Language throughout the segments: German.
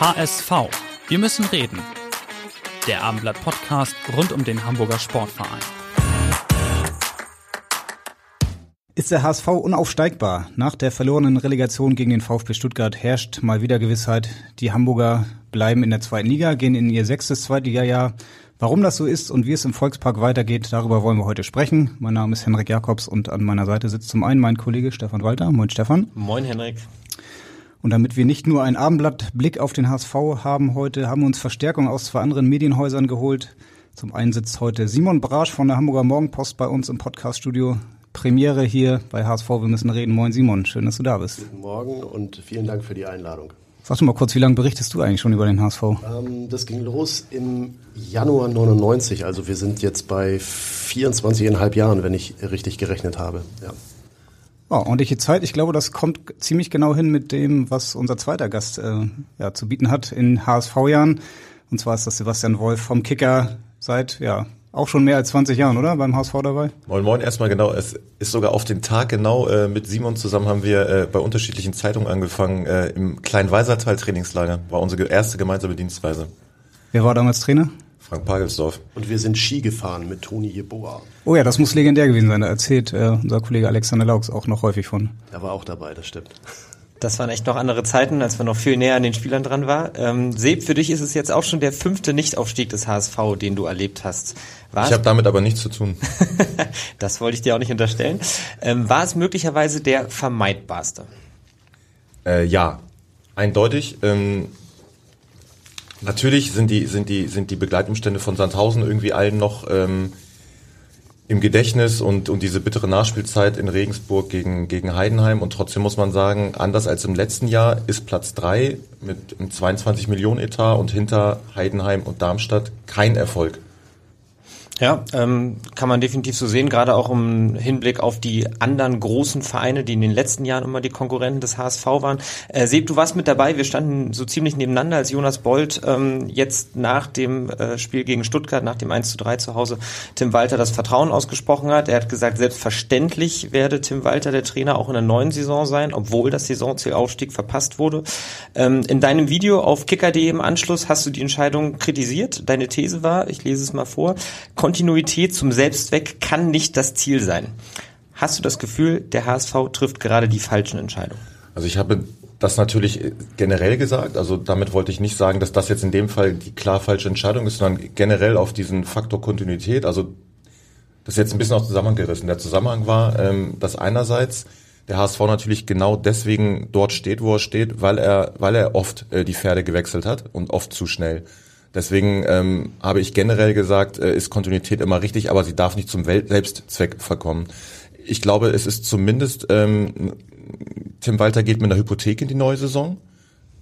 HSV. Wir müssen reden. Der Abendblatt-Podcast rund um den Hamburger Sportverein. Ist der HSV unaufsteigbar? Nach der verlorenen Relegation gegen den VfB Stuttgart herrscht mal wieder Gewissheit. Die Hamburger bleiben in der zweiten Liga, gehen in ihr sechstes Zweitligajahr. Warum das so ist und wie es im Volkspark weitergeht, darüber wollen wir heute sprechen. Mein Name ist Henrik Jakobs und an meiner Seite sitzt zum einen mein Kollege Stefan Walter. Moin Stefan. Moin Henrik. Und damit wir nicht nur einen Abendblattblick auf den HSV haben heute, haben wir uns Verstärkung aus zwei anderen Medienhäusern geholt. Zum einen sitzt heute Simon Brasch von der Hamburger Morgenpost bei uns im Podcaststudio. Premiere hier bei HSV, wir müssen reden. Moin Simon, schön, dass du da bist. Guten Morgen und vielen Dank für die Einladung. Sag doch mal kurz, wie lange berichtest du eigentlich schon über den HSV? Ähm, das ging los im Januar 99, also wir sind jetzt bei 24,5 Jahren, wenn ich richtig gerechnet habe. Ja. Oh, ordentliche Zeit. Ich glaube, das kommt ziemlich genau hin mit dem, was unser zweiter Gast äh, ja, zu bieten hat in HSV-Jahren. Und zwar ist das Sebastian Wolf vom Kicker seit ja auch schon mehr als 20 Jahren, oder? Beim HSV dabei? Moin Moin, erstmal genau. Es ist sogar auf den Tag genau äh, mit Simon zusammen haben wir äh, bei unterschiedlichen Zeitungen angefangen. Äh, Im Kleinweisertal Trainingslager war unsere erste gemeinsame Dienstreise. Wer war damals Trainer? Frank Pagelsdorf. Und wir sind Ski gefahren mit Toni Jeboa. Oh ja, das muss legendär gewesen sein. Da erzählt äh, unser Kollege Alexander Laux auch noch häufig von. Er war auch dabei, das stimmt. Das waren echt noch andere Zeiten, als man noch viel näher an den Spielern dran war. Ähm, Seb, für dich ist es jetzt auch schon der fünfte Nichtaufstieg des HSV, den du erlebt hast. War ich habe damit aber nichts zu tun. das wollte ich dir auch nicht unterstellen. Ähm, war es möglicherweise der vermeidbarste? Äh, ja, eindeutig. Ähm, natürlich sind die, sind, die, sind die Begleitumstände von Sandhausen irgendwie allen noch ähm, im Gedächtnis und, und diese bittere Nachspielzeit in Regensburg gegen, gegen Heidenheim. Und trotzdem muss man sagen, anders als im letzten Jahr ist Platz drei mit einem 22 Millionen Etat und hinter Heidenheim und Darmstadt kein Erfolg. Ja, ähm, kann man definitiv so sehen, gerade auch im Hinblick auf die anderen großen Vereine, die in den letzten Jahren immer die Konkurrenten des HSV waren. Äh, Seb, du warst mit dabei, wir standen so ziemlich nebeneinander, als Jonas Bold ähm, jetzt nach dem äh, Spiel gegen Stuttgart, nach dem 1 zu 3 zu Hause, Tim Walter das Vertrauen ausgesprochen hat. Er hat gesagt, selbstverständlich werde Tim Walter der Trainer auch in der neuen Saison sein, obwohl das Saisonzielaufstieg verpasst wurde. Ähm, in deinem Video auf kicker.de im Anschluss hast du die Entscheidung kritisiert. Deine These war, ich lese es mal vor, Kontinuität zum Selbstzweck kann nicht das Ziel sein. Hast du das Gefühl, der HSV trifft gerade die falschen Entscheidungen? Also ich habe das natürlich generell gesagt. Also damit wollte ich nicht sagen, dass das jetzt in dem Fall die klar falsche Entscheidung ist, sondern generell auf diesen Faktor Kontinuität. Also das ist jetzt ein bisschen aus Zusammenhang gerissen. Der Zusammenhang war, ähm, dass einerseits der HSV natürlich genau deswegen dort steht, wo er steht, weil er, weil er oft äh, die Pferde gewechselt hat und oft zu schnell. Deswegen ähm, habe ich generell gesagt, äh, ist Kontinuität immer richtig, aber sie darf nicht zum Welt Selbstzweck verkommen. Ich glaube, es ist zumindest, ähm, Tim Walter geht mit einer Hypothek in die neue Saison,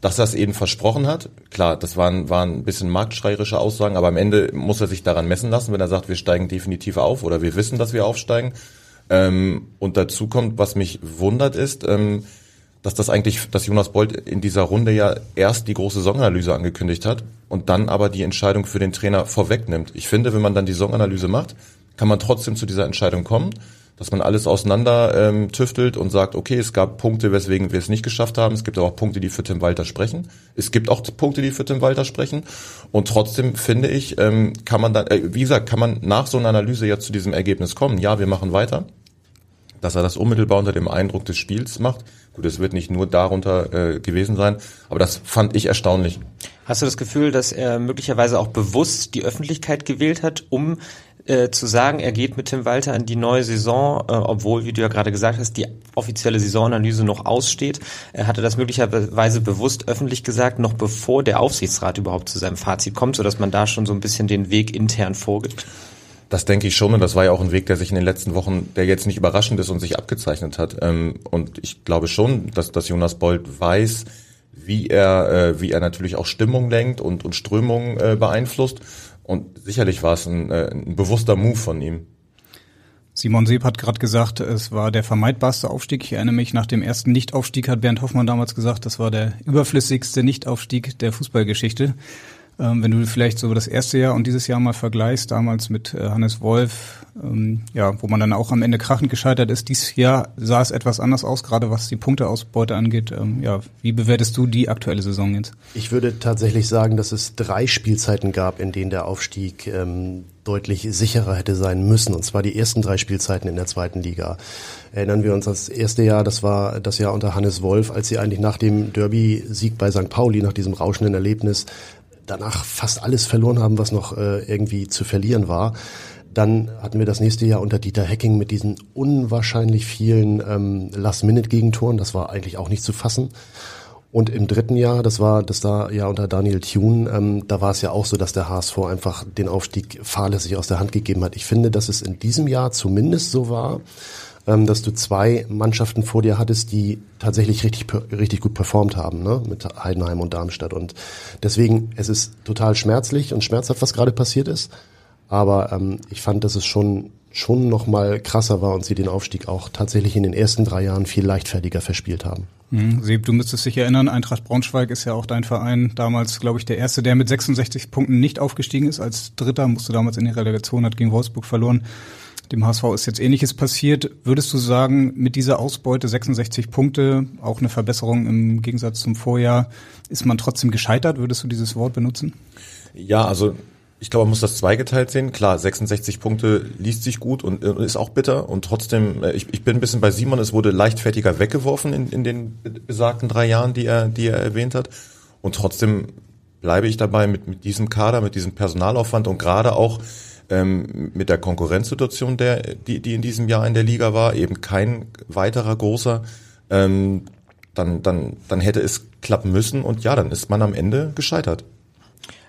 dass er es eben versprochen hat. Klar, das waren, waren ein bisschen marktschreierische Aussagen, aber am Ende muss er sich daran messen lassen, wenn er sagt, wir steigen definitiv auf oder wir wissen, dass wir aufsteigen. Ähm, und dazu kommt, was mich wundert, ist, ähm, dass das eigentlich, dass Jonas Bolt in dieser Runde ja erst die große Saisonanalyse angekündigt hat und dann aber die Entscheidung für den Trainer vorwegnimmt. Ich finde, wenn man dann die Saisonanalyse macht, kann man trotzdem zu dieser Entscheidung kommen, dass man alles auseinander ähm, tüftelt und sagt, okay, es gab Punkte, weswegen wir es nicht geschafft haben. Es gibt aber auch Punkte, die für Tim Walter sprechen. Es gibt auch Punkte, die für Tim Walter sprechen. Und trotzdem finde ich, ähm, kann man dann, äh, wie gesagt, kann man nach so einer Analyse ja zu diesem Ergebnis kommen. Ja, wir machen weiter. Dass er das unmittelbar unter dem Eindruck des Spiels macht, Gut, es wird nicht nur darunter äh, gewesen sein, aber das fand ich erstaunlich. Hast du das Gefühl, dass er möglicherweise auch bewusst die Öffentlichkeit gewählt hat, um äh, zu sagen, er geht mit Tim Walter in die neue Saison, äh, obwohl, wie du ja gerade gesagt hast, die offizielle Saisonanalyse noch aussteht. Er hatte das möglicherweise bewusst öffentlich gesagt, noch bevor der Aufsichtsrat überhaupt zu seinem Fazit kommt, sodass man da schon so ein bisschen den Weg intern vorgibt. Das denke ich schon und das war ja auch ein Weg, der sich in den letzten Wochen, der jetzt nicht überraschend ist und sich abgezeichnet hat. Ähm, und ich glaube schon, dass, dass Jonas Bold weiß, wie er, äh, wie er natürlich auch Stimmung lenkt und, und Strömungen äh, beeinflusst. Und sicherlich war es ein, äh, ein bewusster Move von ihm. Simon Seeb hat gerade gesagt, es war der vermeidbarste Aufstieg. Ich erinnere mich, nach dem ersten Nichtaufstieg hat Bernd Hoffmann damals gesagt, das war der überflüssigste Nichtaufstieg der Fußballgeschichte. Ähm, wenn du vielleicht so das erste Jahr und dieses Jahr mal vergleichst, damals mit äh, Hannes Wolf, ähm, ja, wo man dann auch am Ende krachend gescheitert ist. Dieses Jahr sah es etwas anders aus, gerade was die Punkteausbeute angeht. Ähm, ja, wie bewertest du die aktuelle Saison jetzt? Ich würde tatsächlich sagen, dass es drei Spielzeiten gab, in denen der Aufstieg ähm, deutlich sicherer hätte sein müssen. Und zwar die ersten drei Spielzeiten in der zweiten Liga. Erinnern wir uns das erste Jahr, das war das Jahr unter Hannes Wolf, als sie eigentlich nach dem Derby-Sieg bei St. Pauli, nach diesem rauschenden Erlebnis, danach fast alles verloren haben, was noch äh, irgendwie zu verlieren war. Dann hatten wir das nächste Jahr unter Dieter Hecking mit diesen unwahrscheinlich vielen ähm, Last-Minute-Gegentoren. Das war eigentlich auch nicht zu fassen. Und im dritten Jahr, das war das da ja unter Daniel Thune, ähm, da war es ja auch so, dass der HSV einfach den Aufstieg fahrlässig aus der Hand gegeben hat. Ich finde, dass es in diesem Jahr zumindest so war, ähm, dass du zwei Mannschaften vor dir hattest, die tatsächlich richtig, richtig gut performt haben, ne? mit Heidenheim und Darmstadt. Und deswegen, es ist total schmerzlich und schmerzhaft, was gerade passiert ist. Aber ähm, ich fand, dass es schon schon noch mal krasser war und sie den Aufstieg auch tatsächlich in den ersten drei Jahren viel leichtfertiger verspielt haben. Mhm. Seb, du müsstest dich erinnern, Eintracht Braunschweig ist ja auch dein Verein. Damals, glaube ich, der erste, der mit 66 Punkten nicht aufgestiegen ist. Als Dritter musste damals in die Relegation, hat gegen Wolfsburg verloren. Dem HSV ist jetzt Ähnliches passiert. Würdest du sagen, mit dieser Ausbeute 66 Punkte, auch eine Verbesserung im Gegensatz zum Vorjahr, ist man trotzdem gescheitert? Würdest du dieses Wort benutzen? Ja, also ich glaube, man muss das zweigeteilt sehen. Klar, 66 Punkte liest sich gut und, und ist auch bitter. Und trotzdem, äh, ich, ich bin ein bisschen bei Simon, es wurde leichtfertiger weggeworfen in, in den besagten drei Jahren, die er, die er erwähnt hat. Und trotzdem bleibe ich dabei mit, mit diesem Kader, mit diesem Personalaufwand und gerade auch ähm, mit der Konkurrenzsituation, der, die, die in diesem Jahr in der Liga war, eben kein weiterer großer, ähm, dann, dann, dann hätte es klappen müssen und ja, dann ist man am Ende gescheitert.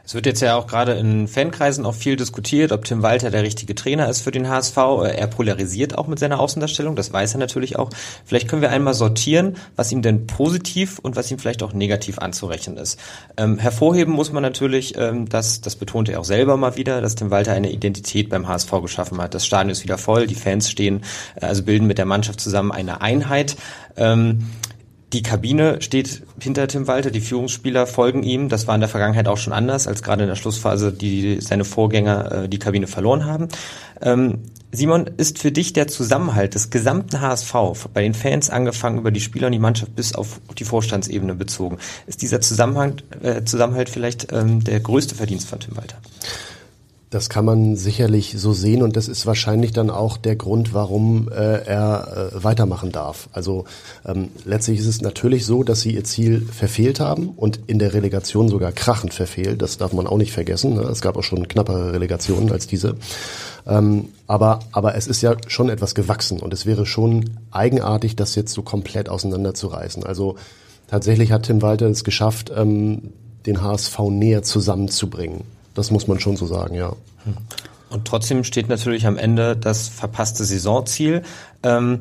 Es wird jetzt ja auch gerade in Fankreisen auch viel diskutiert, ob Tim Walter der richtige Trainer ist für den HSV. Er polarisiert auch mit seiner Außendarstellung, das weiß er natürlich auch. Vielleicht können wir einmal sortieren, was ihm denn positiv und was ihm vielleicht auch negativ anzurechnen ist. Ähm, hervorheben muss man natürlich, ähm, dass, das betonte er auch selber mal wieder, dass Tim Walter eine Identität beim HSV geschaffen hat. Das Stadion ist wieder voll, die Fans stehen, äh, also bilden mit der Mannschaft zusammen eine Einheit. Ähm, die Kabine steht hinter Tim Walter, die Führungsspieler folgen ihm. Das war in der Vergangenheit auch schon anders, als gerade in der Schlussphase die seine Vorgänger äh, die Kabine verloren haben. Ähm, Simon, ist für dich der Zusammenhalt des gesamten HSV, bei den Fans angefangen über die Spieler und die Mannschaft bis auf die Vorstandsebene bezogen, ist dieser Zusammenhang, äh, Zusammenhalt vielleicht ähm, der größte Verdienst von Tim Walter? Das kann man sicherlich so sehen und das ist wahrscheinlich dann auch der Grund, warum äh, er äh, weitermachen darf. Also ähm, letztlich ist es natürlich so, dass sie ihr Ziel verfehlt haben und in der Relegation sogar krachend verfehlt. Das darf man auch nicht vergessen. Ne? Es gab auch schon knappere Relegationen als diese. Ähm, aber, aber es ist ja schon etwas gewachsen und es wäre schon eigenartig, das jetzt so komplett auseinanderzureißen. Also tatsächlich hat Tim Walter es geschafft, ähm, den HSV näher zusammenzubringen. Das muss man schon so sagen, ja. Und trotzdem steht natürlich am Ende das verpasste Saisonziel. Ähm,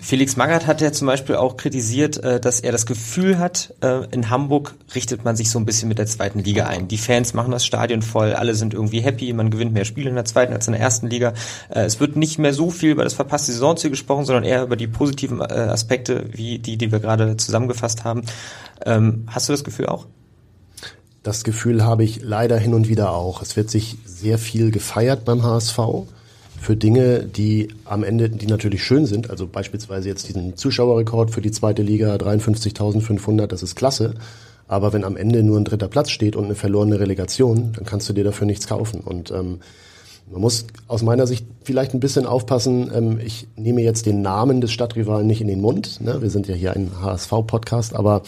Felix Magath hat ja zum Beispiel auch kritisiert, äh, dass er das Gefühl hat, äh, in Hamburg richtet man sich so ein bisschen mit der zweiten Liga ein. Die Fans machen das Stadion voll, alle sind irgendwie happy, man gewinnt mehr Spiele in der zweiten als in der ersten Liga. Äh, es wird nicht mehr so viel über das verpasste Saisonziel gesprochen, sondern eher über die positiven Aspekte, wie die, die wir gerade zusammengefasst haben. Ähm, hast du das Gefühl auch? Das Gefühl habe ich leider hin und wieder auch. Es wird sich sehr viel gefeiert beim HSV für Dinge, die am Ende, die natürlich schön sind. Also beispielsweise jetzt diesen Zuschauerrekord für die zweite Liga, 53.500, das ist klasse. Aber wenn am Ende nur ein dritter Platz steht und eine verlorene Relegation, dann kannst du dir dafür nichts kaufen. Und ähm, man muss aus meiner Sicht vielleicht ein bisschen aufpassen. Ähm, ich nehme jetzt den Namen des Stadtrivalen nicht in den Mund. Ne? Wir sind ja hier ein HSV-Podcast, aber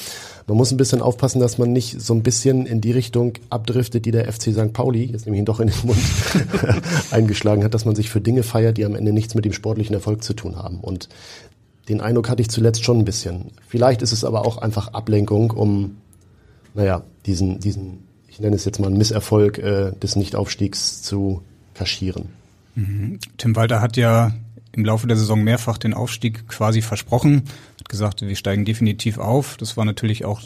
man muss ein bisschen aufpassen, dass man nicht so ein bisschen in die Richtung abdriftet, die der FC St. Pauli, jetzt nehme ich ihn doch in den Mund, eingeschlagen hat, dass man sich für Dinge feiert, die am Ende nichts mit dem sportlichen Erfolg zu tun haben. Und den Eindruck hatte ich zuletzt schon ein bisschen. Vielleicht ist es aber auch einfach Ablenkung, um, naja, diesen, diesen, ich nenne es jetzt mal einen Misserfolg äh, des Nichtaufstiegs zu kaschieren. Mhm. Tim Walter hat ja im Laufe der Saison mehrfach den Aufstieg quasi versprochen, hat gesagt, wir steigen definitiv auf. Das war natürlich auch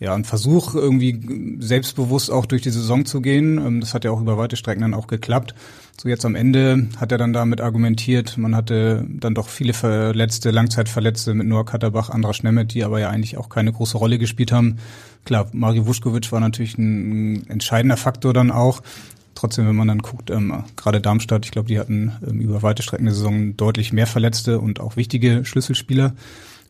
ja, ein Versuch, irgendwie selbstbewusst auch durch die Saison zu gehen. Ähm, das hat ja auch über weite Strecken dann auch geklappt. So jetzt am Ende hat er dann damit argumentiert, man hatte dann doch viele Verletzte, Langzeitverletzte mit Noah Katterbach, Andra Schnemmet, die aber ja eigentlich auch keine große Rolle gespielt haben. Klar, Mario Vuskovic war natürlich ein entscheidender Faktor dann auch. Trotzdem, wenn man dann guckt, ähm, gerade Darmstadt, ich glaube, die hatten ähm, über weite Strecken der Saison deutlich mehr Verletzte und auch wichtige Schlüsselspieler.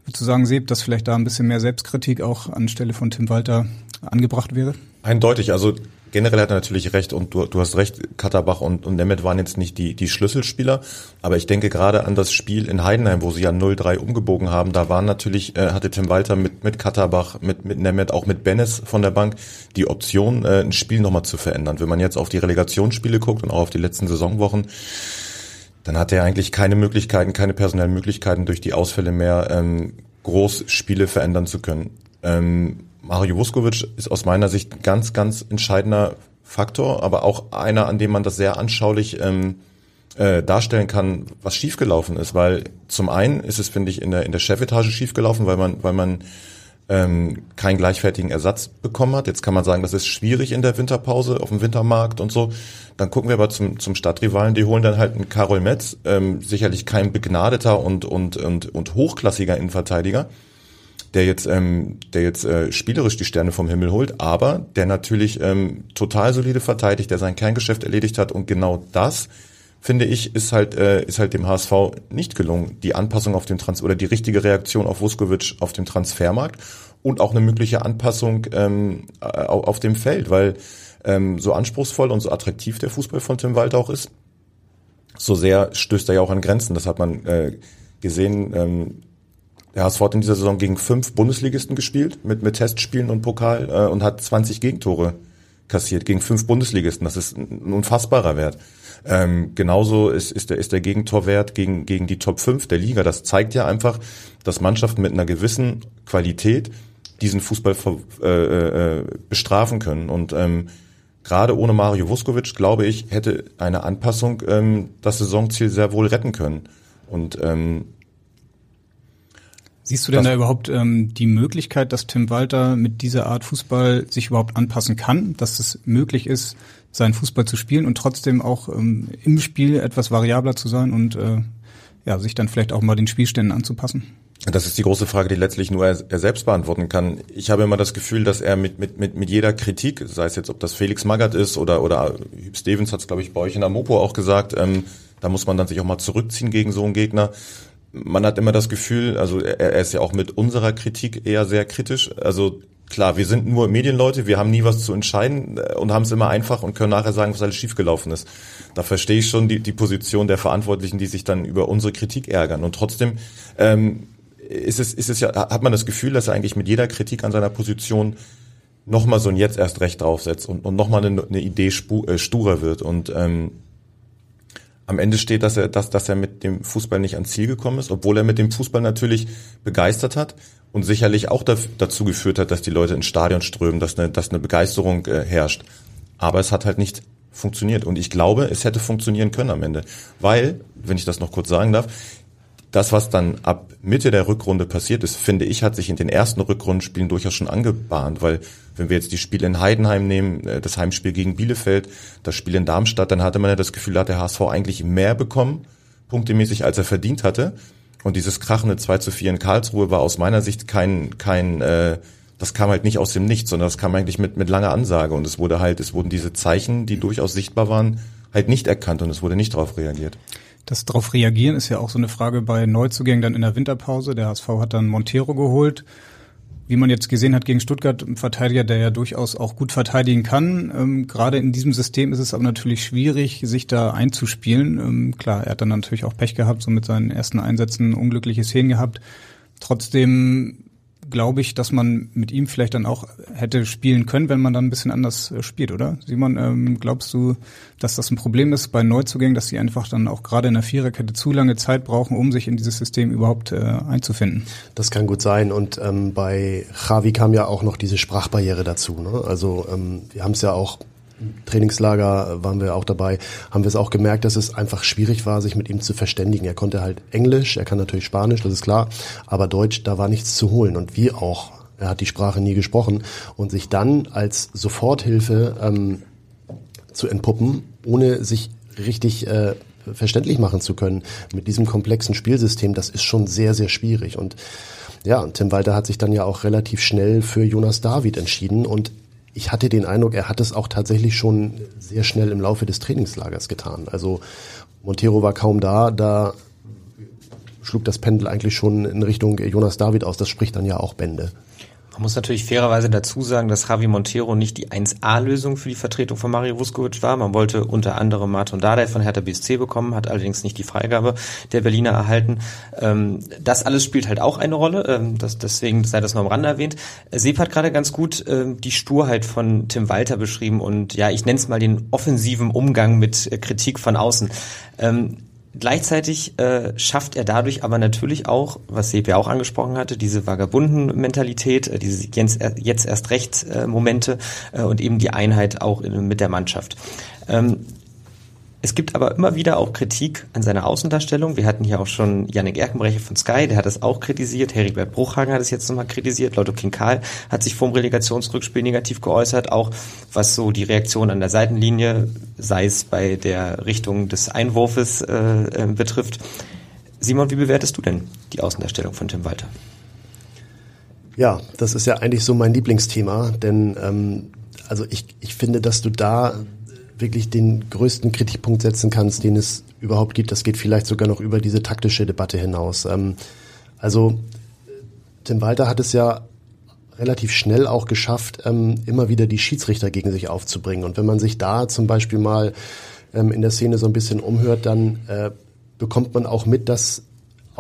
Würdest sagen, Seb, dass vielleicht da ein bisschen mehr Selbstkritik auch anstelle von Tim Walter angebracht wäre? Eindeutig. Also generell hat er natürlich recht und du, du hast recht, Katterbach und, und Nemeth waren jetzt nicht die, die Schlüsselspieler, aber ich denke gerade an das Spiel in Heidenheim, wo sie ja 0-3 umgebogen haben, da waren natürlich, äh, hatte Tim Walter mit, mit Katterbach, mit, mit Nemeth, auch mit Bennis von der Bank die Option, äh, ein Spiel nochmal zu verändern. Wenn man jetzt auf die Relegationsspiele guckt und auch auf die letzten Saisonwochen, dann hat er eigentlich keine Möglichkeiten, keine personellen Möglichkeiten durch die Ausfälle mehr ähm, groß Spiele verändern zu können. Ähm, Mario Vuskovic ist aus meiner Sicht ein ganz, ganz entscheidender Faktor, aber auch einer, an dem man das sehr anschaulich ähm, äh, darstellen kann, was schiefgelaufen ist. Weil zum einen ist es, finde ich, in der, in der Chefetage schiefgelaufen, weil man, weil man ähm, keinen gleichwertigen Ersatz bekommen hat. Jetzt kann man sagen, das ist schwierig in der Winterpause auf dem Wintermarkt und so. Dann gucken wir aber zum, zum Stadtrivalen, die holen dann halt einen Karol Metz, ähm, sicherlich kein begnadeter und, und, und, und hochklassiger Innenverteidiger, der jetzt, ähm, der jetzt äh, spielerisch die Sterne vom Himmel holt, aber der natürlich ähm, total solide verteidigt, der sein Kerngeschäft erledigt hat und genau das finde ich, ist halt, äh, ist halt dem HSV nicht gelungen. Die Anpassung auf dem Trans oder die richtige Reaktion auf Vuskovic auf dem Transfermarkt und auch eine mögliche Anpassung ähm, auf dem Feld, weil ähm, so anspruchsvoll und so attraktiv der Fußball von Tim Walter auch ist, so sehr stößt er ja auch an Grenzen. Das hat man äh, gesehen. Ähm, der HSV hat in dieser Saison gegen fünf Bundesligisten gespielt, mit, mit Testspielen und Pokal äh, und hat 20 Gegentore kassiert gegen fünf Bundesligisten. Das ist ein unfassbarer Wert. Ähm, genauso ist, ist, der, ist der Gegentorwert gegen, gegen die Top 5 der Liga. Das zeigt ja einfach, dass Mannschaften mit einer gewissen Qualität diesen Fußball äh, äh, bestrafen können. Und ähm, gerade ohne Mario Vuskovic, glaube ich, hätte eine Anpassung ähm, das Saisonziel sehr wohl retten können. Und ähm, Siehst du denn da überhaupt ähm, die Möglichkeit, dass Tim Walter mit dieser Art Fußball sich überhaupt anpassen kann, dass es möglich ist, seinen Fußball zu spielen und trotzdem auch ähm, im Spiel etwas variabler zu sein und äh, ja, sich dann vielleicht auch mal den Spielständen anzupassen? Das ist die große Frage, die letztlich nur er, er, selbst beantworten kann. Ich habe immer das Gefühl, dass er mit, mit, mit, mit jeder Kritik, sei es jetzt, ob das Felix Magath ist oder, oder Hüb Stevens hat es, glaube ich, bei euch in der Mopo auch gesagt, ähm, da muss man dann sich auch mal zurückziehen gegen so einen Gegner. Man hat immer das Gefühl, also er, er ist ja auch mit unserer Kritik eher sehr kritisch. Also klar, wir sind nur Medienleute, wir haben nie was zu entscheiden äh, und haben es immer einfach und können nachher sagen, was alles schiefgelaufen ist. Da verstehe ich schon die, die Position der Verantwortlichen, die sich dann über unsere Kritik ärgern. Und trotzdem ähm, ist es, ist es ja, hat man das Gefühl, dass er eigentlich mit jeder Kritik an seiner Position nochmal so ein Jetzt erst recht draufsetzt und, und nochmal eine, eine Idee spu, äh, sturer wird. Und ähm, am Ende steht, dass er, dass, dass er mit dem Fußball nicht ans Ziel gekommen ist, obwohl er mit dem Fußball natürlich begeistert hat und sicherlich auch dazu geführt hat, dass die Leute ins Stadion strömen, dass eine, dass eine Begeisterung äh, herrscht. Aber es hat halt nicht funktioniert. Und ich glaube, es hätte funktionieren können am Ende. Weil, wenn ich das noch kurz sagen darf, das, was dann ab Mitte der Rückrunde passiert ist, finde ich, hat sich in den ersten Rückrundenspielen durchaus schon angebahnt, weil wenn wir jetzt die Spiele in Heidenheim nehmen, äh, das Heimspiel gegen Bielefeld, das Spiel in Darmstadt, dann hatte man ja das Gefühl, da hat der HSV eigentlich mehr bekommen, punktemäßig, als er verdient hatte. Und dieses krachende 2 zu 4 in Karlsruhe war aus meiner Sicht kein, kein, äh, das kam halt nicht aus dem Nichts, sondern das kam eigentlich mit, mit langer Ansage. Und es wurde halt, es wurden diese Zeichen, die durchaus sichtbar waren, halt nicht erkannt und es wurde nicht darauf reagiert. Das darauf reagieren ist ja auch so eine Frage bei Neuzugängen dann in der Winterpause. Der HSV hat dann Montero geholt wie man jetzt gesehen hat gegen Stuttgart, ein Verteidiger, der ja durchaus auch gut verteidigen kann. Ähm, gerade in diesem System ist es aber natürlich schwierig, sich da einzuspielen. Ähm, klar, er hat dann natürlich auch Pech gehabt, so mit seinen ersten Einsätzen unglückliche Szenen gehabt. Trotzdem glaube ich, dass man mit ihm vielleicht dann auch hätte spielen können, wenn man dann ein bisschen anders äh, spielt, oder? Simon, ähm, glaubst du, dass das ein Problem ist bei Neuzugängen, dass sie einfach dann auch gerade in der Viererkette zu lange Zeit brauchen, um sich in dieses System überhaupt äh, einzufinden? Das kann gut sein. Und ähm, bei Javi kam ja auch noch diese Sprachbarriere dazu. Ne? Also ähm, wir haben es ja auch Trainingslager waren wir auch dabei, haben wir es auch gemerkt, dass es einfach schwierig war, sich mit ihm zu verständigen. Er konnte halt Englisch, er kann natürlich Spanisch, das ist klar, aber Deutsch, da war nichts zu holen und wir auch. Er hat die Sprache nie gesprochen und sich dann als Soforthilfe ähm, zu entpuppen, ohne sich richtig äh, verständlich machen zu können mit diesem komplexen Spielsystem, das ist schon sehr, sehr schwierig. Und ja, Tim Walter hat sich dann ja auch relativ schnell für Jonas David entschieden und ich hatte den Eindruck, er hat es auch tatsächlich schon sehr schnell im Laufe des Trainingslagers getan. Also Montero war kaum da, da schlug das Pendel eigentlich schon in Richtung Jonas David aus. Das spricht dann ja auch Bände. Man muss natürlich fairerweise dazu sagen, dass Javi Montero nicht die 1A-Lösung für die Vertretung von Mario Vuskovic war. Man wollte unter anderem Martin Dardai von Hertha BSC bekommen, hat allerdings nicht die Freigabe der Berliner erhalten. Ähm, das alles spielt halt auch eine Rolle, ähm, deswegen sei das noch am Rande erwähnt. Sepp hat gerade ganz gut ähm, die Sturheit von Tim Walter beschrieben und ja, ich nenne es mal den offensiven Umgang mit äh, Kritik von außen. Gleichzeitig äh, schafft er dadurch aber natürlich auch, was Sepp ja auch angesprochen hatte, diese Vagabunden-Mentalität, äh, diese jetzt, jetzt erst recht äh, Momente äh, und eben die Einheit auch in, mit der Mannschaft. Ähm, es gibt aber immer wieder auch Kritik an seiner Außendarstellung. Wir hatten hier auch schon Yannick Erkenbrecher von Sky, der hat es auch kritisiert. Heribert Bruchhagen hat es jetzt nochmal kritisiert. Lotto Kinkal hat sich vorm Relegationsrückspiel negativ geäußert, auch was so die Reaktion an der Seitenlinie, sei es bei der Richtung des Einwurfes äh, äh, betrifft. Simon, wie bewertest du denn die Außendarstellung von Tim Walter? Ja, das ist ja eigentlich so mein Lieblingsthema, denn ähm, also ich, ich finde, dass du da wirklich den größten Kritikpunkt setzen kannst, den es überhaupt gibt. Das geht vielleicht sogar noch über diese taktische Debatte hinaus. Ähm, also Tim Walter hat es ja relativ schnell auch geschafft, ähm, immer wieder die Schiedsrichter gegen sich aufzubringen. Und wenn man sich da zum Beispiel mal ähm, in der Szene so ein bisschen umhört, dann äh, bekommt man auch mit, dass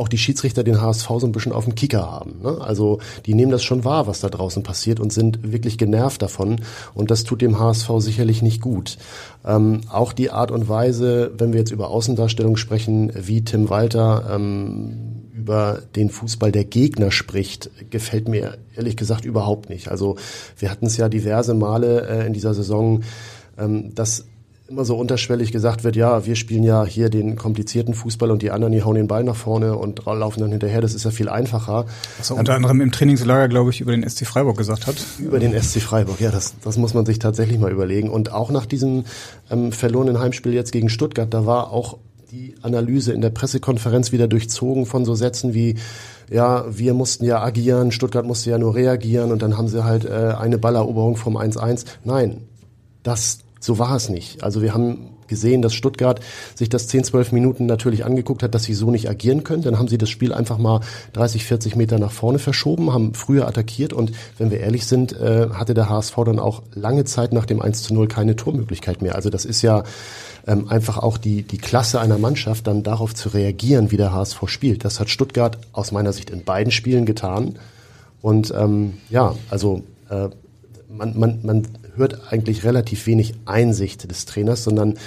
auch die Schiedsrichter den HSV so ein bisschen auf dem Kicker haben. Ne? Also die nehmen das schon wahr, was da draußen passiert und sind wirklich genervt davon. Und das tut dem HSV sicherlich nicht gut. Ähm, auch die Art und Weise, wenn wir jetzt über Außendarstellung sprechen, wie Tim Walter ähm, über den Fußball der Gegner spricht, gefällt mir ehrlich gesagt überhaupt nicht. Also wir hatten es ja diverse Male äh, in dieser Saison, ähm, dass immer so unterschwellig gesagt wird, ja, wir spielen ja hier den komplizierten Fußball und die anderen, die hauen den Ball nach vorne und laufen dann hinterher, das ist ja viel einfacher. Was er unter anderem im Trainingslager, glaube ich, über den SC Freiburg gesagt hat. Über den SC Freiburg, ja, das, das muss man sich tatsächlich mal überlegen. Und auch nach diesem ähm, verlorenen Heimspiel jetzt gegen Stuttgart, da war auch die Analyse in der Pressekonferenz wieder durchzogen von so Sätzen wie, ja, wir mussten ja agieren, Stuttgart musste ja nur reagieren und dann haben sie halt äh, eine Balleroberung vom 1-1. Nein, das so war es nicht. Also wir haben gesehen, dass Stuttgart sich das 10, 12 Minuten natürlich angeguckt hat, dass sie so nicht agieren können. Dann haben sie das Spiel einfach mal 30, 40 Meter nach vorne verschoben, haben früher attackiert und wenn wir ehrlich sind, äh, hatte der HSV dann auch lange Zeit nach dem 1 zu 0 keine Tormöglichkeit mehr. Also das ist ja ähm, einfach auch die, die Klasse einer Mannschaft, dann darauf zu reagieren, wie der HSV spielt. Das hat Stuttgart aus meiner Sicht in beiden Spielen getan. Und ähm, ja, also äh, man, man, man hört eigentlich relativ wenig Einsicht des Trainers, sondern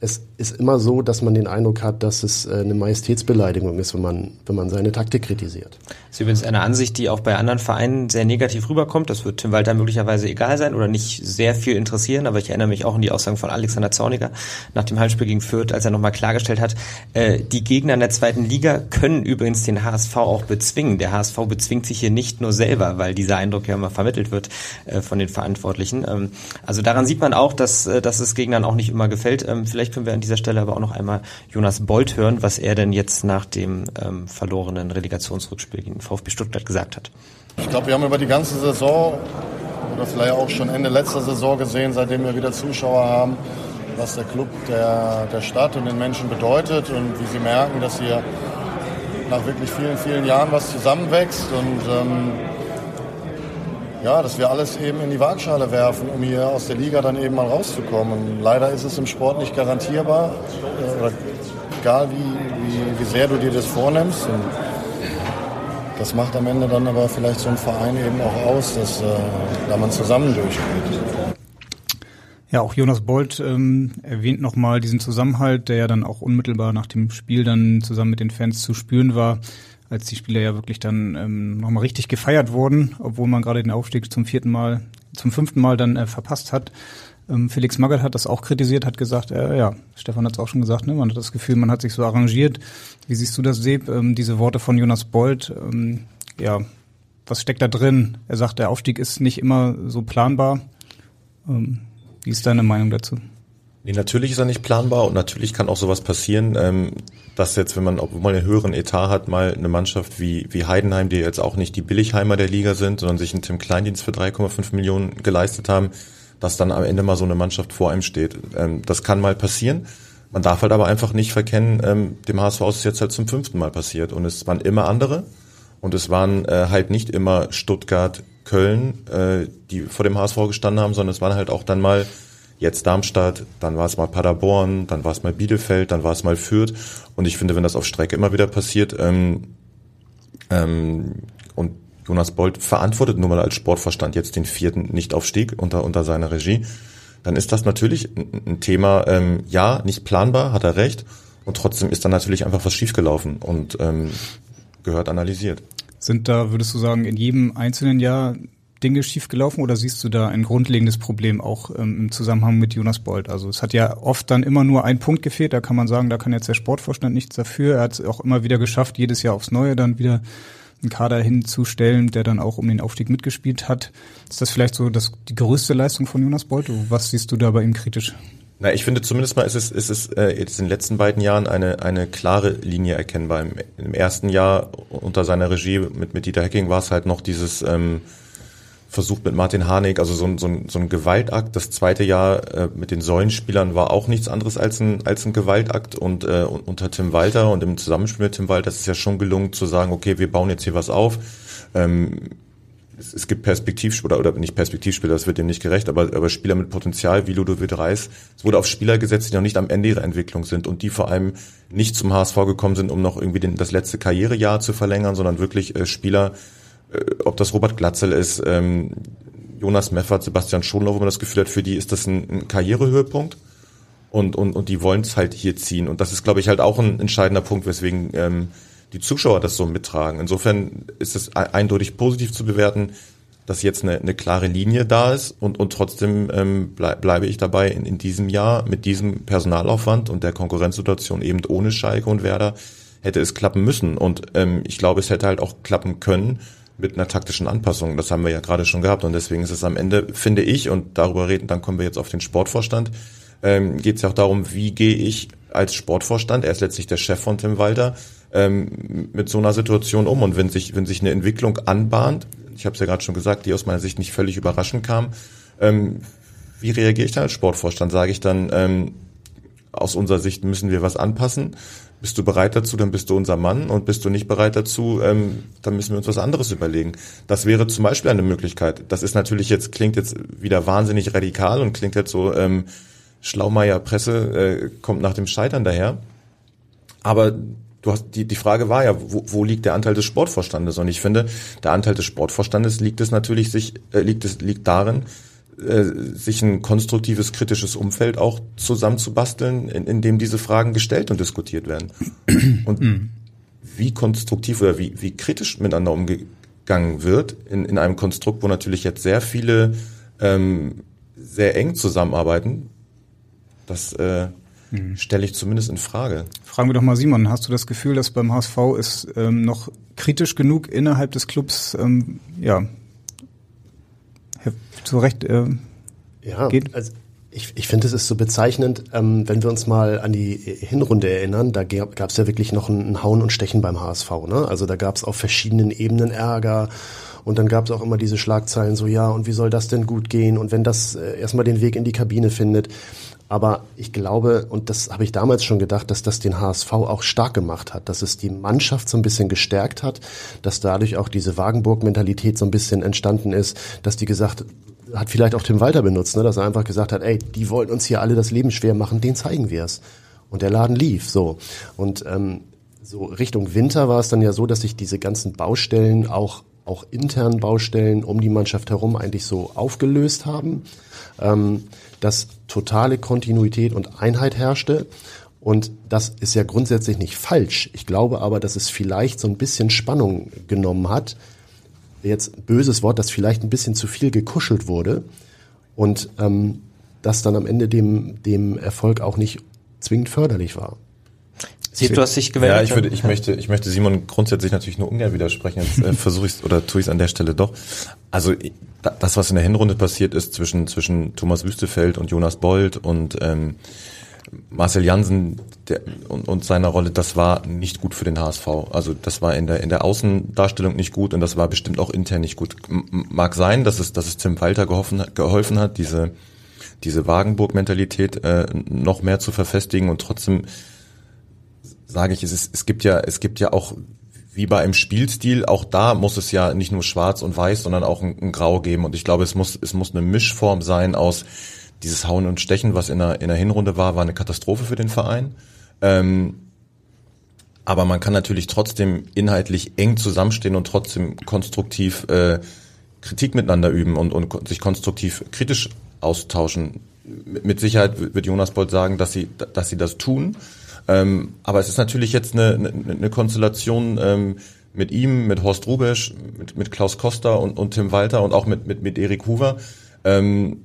es ist immer so, dass man den Eindruck hat, dass es äh, eine Majestätsbeleidigung ist, wenn man, wenn man seine Taktik kritisiert. Das ist übrigens eine Ansicht, die auch bei anderen Vereinen sehr negativ rüberkommt. Das wird Tim Walter möglicherweise egal sein oder nicht sehr viel interessieren, aber ich erinnere mich auch an die Aussagen von Alexander Zorniger nach dem Heimspiel gegen Fürth, als er nochmal klargestellt hat, äh, die Gegner in der zweiten Liga können übrigens den HSV auch bezwingen. Der HSV bezwingt sich hier nicht nur selber, weil dieser Eindruck ja immer vermittelt wird äh, von den Verantwortlichen. Ähm, also daran sieht man auch, dass, äh, dass es Gegnern auch nicht immer gefällt. Ähm, vielleicht können wir an dieser Stelle aber auch noch einmal Jonas Bolt hören, was er denn jetzt nach dem ähm, verlorenen Relegationsrückspiel gegen VfB Stuttgart gesagt hat. Ich glaube, wir haben über die ganze Saison oder vielleicht auch schon Ende letzter Saison gesehen, seitdem wir wieder Zuschauer haben, was der Club der, der Stadt und den Menschen bedeutet und wie sie merken, dass hier nach wirklich vielen, vielen Jahren was zusammenwächst und ähm, ja, dass wir alles eben in die Waagschale werfen, um hier aus der Liga dann eben mal rauszukommen. leider ist es im Sport nicht garantierbar, äh, egal wie, wie, wie sehr du dir das vornimmst. Und das macht am Ende dann aber vielleicht so ein Verein eben auch aus, dass äh, da man zusammen durchgeht. Ja, auch Jonas Bolt ähm, erwähnt nochmal diesen Zusammenhalt, der ja dann auch unmittelbar nach dem Spiel dann zusammen mit den Fans zu spüren war als die Spieler ja wirklich dann ähm, nochmal richtig gefeiert wurden, obwohl man gerade den Aufstieg zum vierten Mal, zum fünften Mal dann äh, verpasst hat. Ähm, Felix Magath hat das auch kritisiert, hat gesagt, äh, ja, Stefan hat es auch schon gesagt, ne, man hat das Gefühl, man hat sich so arrangiert. Wie siehst du das, Seb? Ähm, diese Worte von Jonas Bold, ähm, ja, was steckt da drin? Er sagt, der Aufstieg ist nicht immer so planbar. Ähm, wie ist deine Meinung dazu? Nee, natürlich ist er nicht planbar und natürlich kann auch sowas passieren, ähm, dass jetzt, wenn man, obwohl man einen höheren Etat hat, mal eine Mannschaft wie, wie Heidenheim, die jetzt auch nicht die Billigheimer der Liga sind, sondern sich einen Tim Kleindienst für 3,5 Millionen geleistet haben, dass dann am Ende mal so eine Mannschaft vor einem steht. Ähm, das kann mal passieren. Man darf halt aber einfach nicht verkennen, ähm, dem HSV ist es jetzt halt zum fünften Mal passiert und es waren immer andere und es waren äh, halt nicht immer Stuttgart, Köln, äh, die vor dem HSV gestanden haben, sondern es waren halt auch dann mal jetzt Darmstadt, dann war es mal Paderborn, dann war es mal Bielefeld, dann war es mal Fürth und ich finde, wenn das auf Strecke immer wieder passiert ähm, ähm, und Jonas Bolt verantwortet nun mal als Sportverstand jetzt den vierten Nichtaufstieg unter, unter seiner Regie, dann ist das natürlich ein Thema, ähm, ja, nicht planbar, hat er recht, und trotzdem ist dann natürlich einfach was schiefgelaufen und ähm, gehört analysiert. Sind da, würdest du sagen, in jedem einzelnen Jahr Dinge schiefgelaufen oder siehst du da ein grundlegendes Problem auch ähm, im Zusammenhang mit Jonas Bolt? Also es hat ja oft dann immer nur ein Punkt gefehlt, da kann man sagen, da kann jetzt der Sportvorstand nichts dafür. Er hat es auch immer wieder geschafft, jedes Jahr aufs Neue dann wieder einen Kader hinzustellen, der dann auch um den Aufstieg mitgespielt hat. Ist das vielleicht so das, die größte Leistung von Jonas Bolt? Was siehst du da bei ihm kritisch? Na, ich finde zumindest mal ist es, ist es äh, jetzt in den letzten beiden Jahren eine, eine klare Linie erkennbar. Im, Im ersten Jahr unter seiner Regie mit, mit Dieter Hecking war es halt noch dieses ähm, versucht mit Martin Harnik, also so ein, so ein, so ein Gewaltakt. Das zweite Jahr äh, mit den Säulenspielern war auch nichts anderes als ein, als ein Gewaltakt. Und äh, unter Tim Walter und im Zusammenspiel mit Tim Walter ist es ja schon gelungen zu sagen, okay, wir bauen jetzt hier was auf. Ähm, es, es gibt Perspektivspieler, oder nicht Perspektivspieler, das wird dem nicht gerecht, aber, aber Spieler mit Potenzial wie Ludovic Reis. Es wurde auf Spieler gesetzt, die noch nicht am Ende ihrer Entwicklung sind und die vor allem nicht zum HSV gekommen sind, um noch irgendwie den, das letzte Karrierejahr zu verlängern, sondern wirklich äh, Spieler, ob das Robert Glatzel ist, ähm, Jonas Meffert, Sebastian Schonlau, wo man das Gefühl hat, für die ist das ein, ein Karrierehöhepunkt und, und, und die wollen es halt hier ziehen. Und das ist, glaube ich, halt auch ein entscheidender Punkt, weswegen ähm, die Zuschauer das so mittragen. Insofern ist es eindeutig positiv zu bewerten, dass jetzt eine, eine klare Linie da ist und, und trotzdem ähm, bleib, bleibe ich dabei in, in diesem Jahr mit diesem Personalaufwand und der Konkurrenzsituation eben ohne Schalke und Werder hätte es klappen müssen. Und ähm, ich glaube, es hätte halt auch klappen können, mit einer taktischen Anpassung. Das haben wir ja gerade schon gehabt und deswegen ist es am Ende, finde ich, und darüber reden, dann kommen wir jetzt auf den Sportvorstand, ähm, geht es ja auch darum, wie gehe ich als Sportvorstand, er ist letztlich der Chef von Tim Walter, ähm, mit so einer Situation um. Und wenn sich, wenn sich eine Entwicklung anbahnt, ich habe es ja gerade schon gesagt, die aus meiner Sicht nicht völlig überraschend kam, ähm, wie reagiere ich dann als Sportvorstand? Sage ich dann, ähm, aus unserer Sicht müssen wir was anpassen? Bist du bereit dazu, dann bist du unser Mann und bist du nicht bereit dazu, ähm, dann müssen wir uns was anderes überlegen. Das wäre zum Beispiel eine Möglichkeit. Das ist natürlich jetzt, klingt jetzt wieder wahnsinnig radikal und klingt jetzt so, ähm, Schlaumeier Presse äh, kommt nach dem Scheitern daher. Aber du hast die, die Frage war ja, wo, wo liegt der Anteil des Sportvorstandes? Und ich finde, der Anteil des Sportvorstandes liegt es natürlich sich, äh, liegt es liegt darin, äh, sich ein konstruktives, kritisches Umfeld auch zusammenzubasteln, in, in dem diese Fragen gestellt und diskutiert werden. Und mhm. wie konstruktiv oder wie, wie kritisch miteinander umgegangen wird in, in einem Konstrukt, wo natürlich jetzt sehr viele ähm, sehr eng zusammenarbeiten, das äh, mhm. stelle ich zumindest in Frage. Fragen wir doch mal Simon, hast du das Gefühl, dass beim HSV es ähm, noch kritisch genug innerhalb des Clubs ähm, ja, zu Recht äh, ja, geht? Also ich, ich finde, es ist so bezeichnend, ähm, wenn wir uns mal an die Hinrunde erinnern, da gab es ja wirklich noch ein, ein, Hauen und Stechen beim HSV. Ne? Also da gab es auf verschiedenen Ebenen Ärger und dann gab es auch immer diese Schlagzeilen so, ja, und wie soll das denn gut gehen? Und wenn das äh, erstmal den Weg in die Kabine findet. Aber ich glaube, und das habe ich damals schon gedacht, dass das den HSV auch stark gemacht hat, dass es die Mannschaft so ein bisschen gestärkt hat, dass dadurch auch diese Wagenburg-Mentalität so ein bisschen entstanden ist, dass die gesagt hat vielleicht auch Tim Walter benutzt, ne, dass er einfach gesagt hat, ey, die wollen uns hier alle das Leben schwer machen, den zeigen wir es. Und der Laden lief so. Und ähm, so Richtung Winter war es dann ja so, dass sich diese ganzen Baustellen, auch, auch internen Baustellen um die Mannschaft herum eigentlich so aufgelöst haben, ähm, dass totale Kontinuität und Einheit herrschte. Und das ist ja grundsätzlich nicht falsch. Ich glaube aber, dass es vielleicht so ein bisschen Spannung genommen hat, jetzt böses Wort, dass vielleicht ein bisschen zu viel gekuschelt wurde. Und ähm, das dann am Ende dem, dem Erfolg auch nicht zwingend förderlich war. Sieb, du hast dich gemeldet. Ja, ich würde, ich möchte, ich möchte Simon grundsätzlich natürlich nur ungern widersprechen. Jetzt äh, versuche ich es oder tue ich es an der Stelle doch. Also das, was in der Hinrunde passiert ist zwischen zwischen Thomas Wüstefeld und Jonas Bold und ähm, Marcel Jansen der, und, und seiner Rolle, das war nicht gut für den HSV. Also das war in der in der Außendarstellung nicht gut und das war bestimmt auch intern nicht gut. M mag sein, dass es dass es Tim Walter geholfen, geholfen hat, diese diese Wagenburg-Mentalität äh, noch mehr zu verfestigen und trotzdem sage ich, es, ist, es gibt ja, es gibt ja auch wie bei einem Spielstil, auch da muss es ja nicht nur schwarz und weiß, sondern auch ein, ein Grau geben. Und ich glaube, es muss, es muss eine Mischform sein aus dieses Hauen und Stechen, was in der, in der Hinrunde war, war eine Katastrophe für den Verein. Ähm, aber man kann natürlich trotzdem inhaltlich eng zusammenstehen und trotzdem konstruktiv äh, Kritik miteinander üben und, und sich konstruktiv kritisch austauschen. Mit Sicherheit wird Jonas Bolt sagen, dass sie, dass sie das tun. Ähm, aber es ist natürlich jetzt eine, eine, eine Konstellation ähm, mit ihm, mit Horst Rubesch, mit, mit Klaus Costa und, und Tim Walter und auch mit, mit, mit Erik Hoover. Ähm,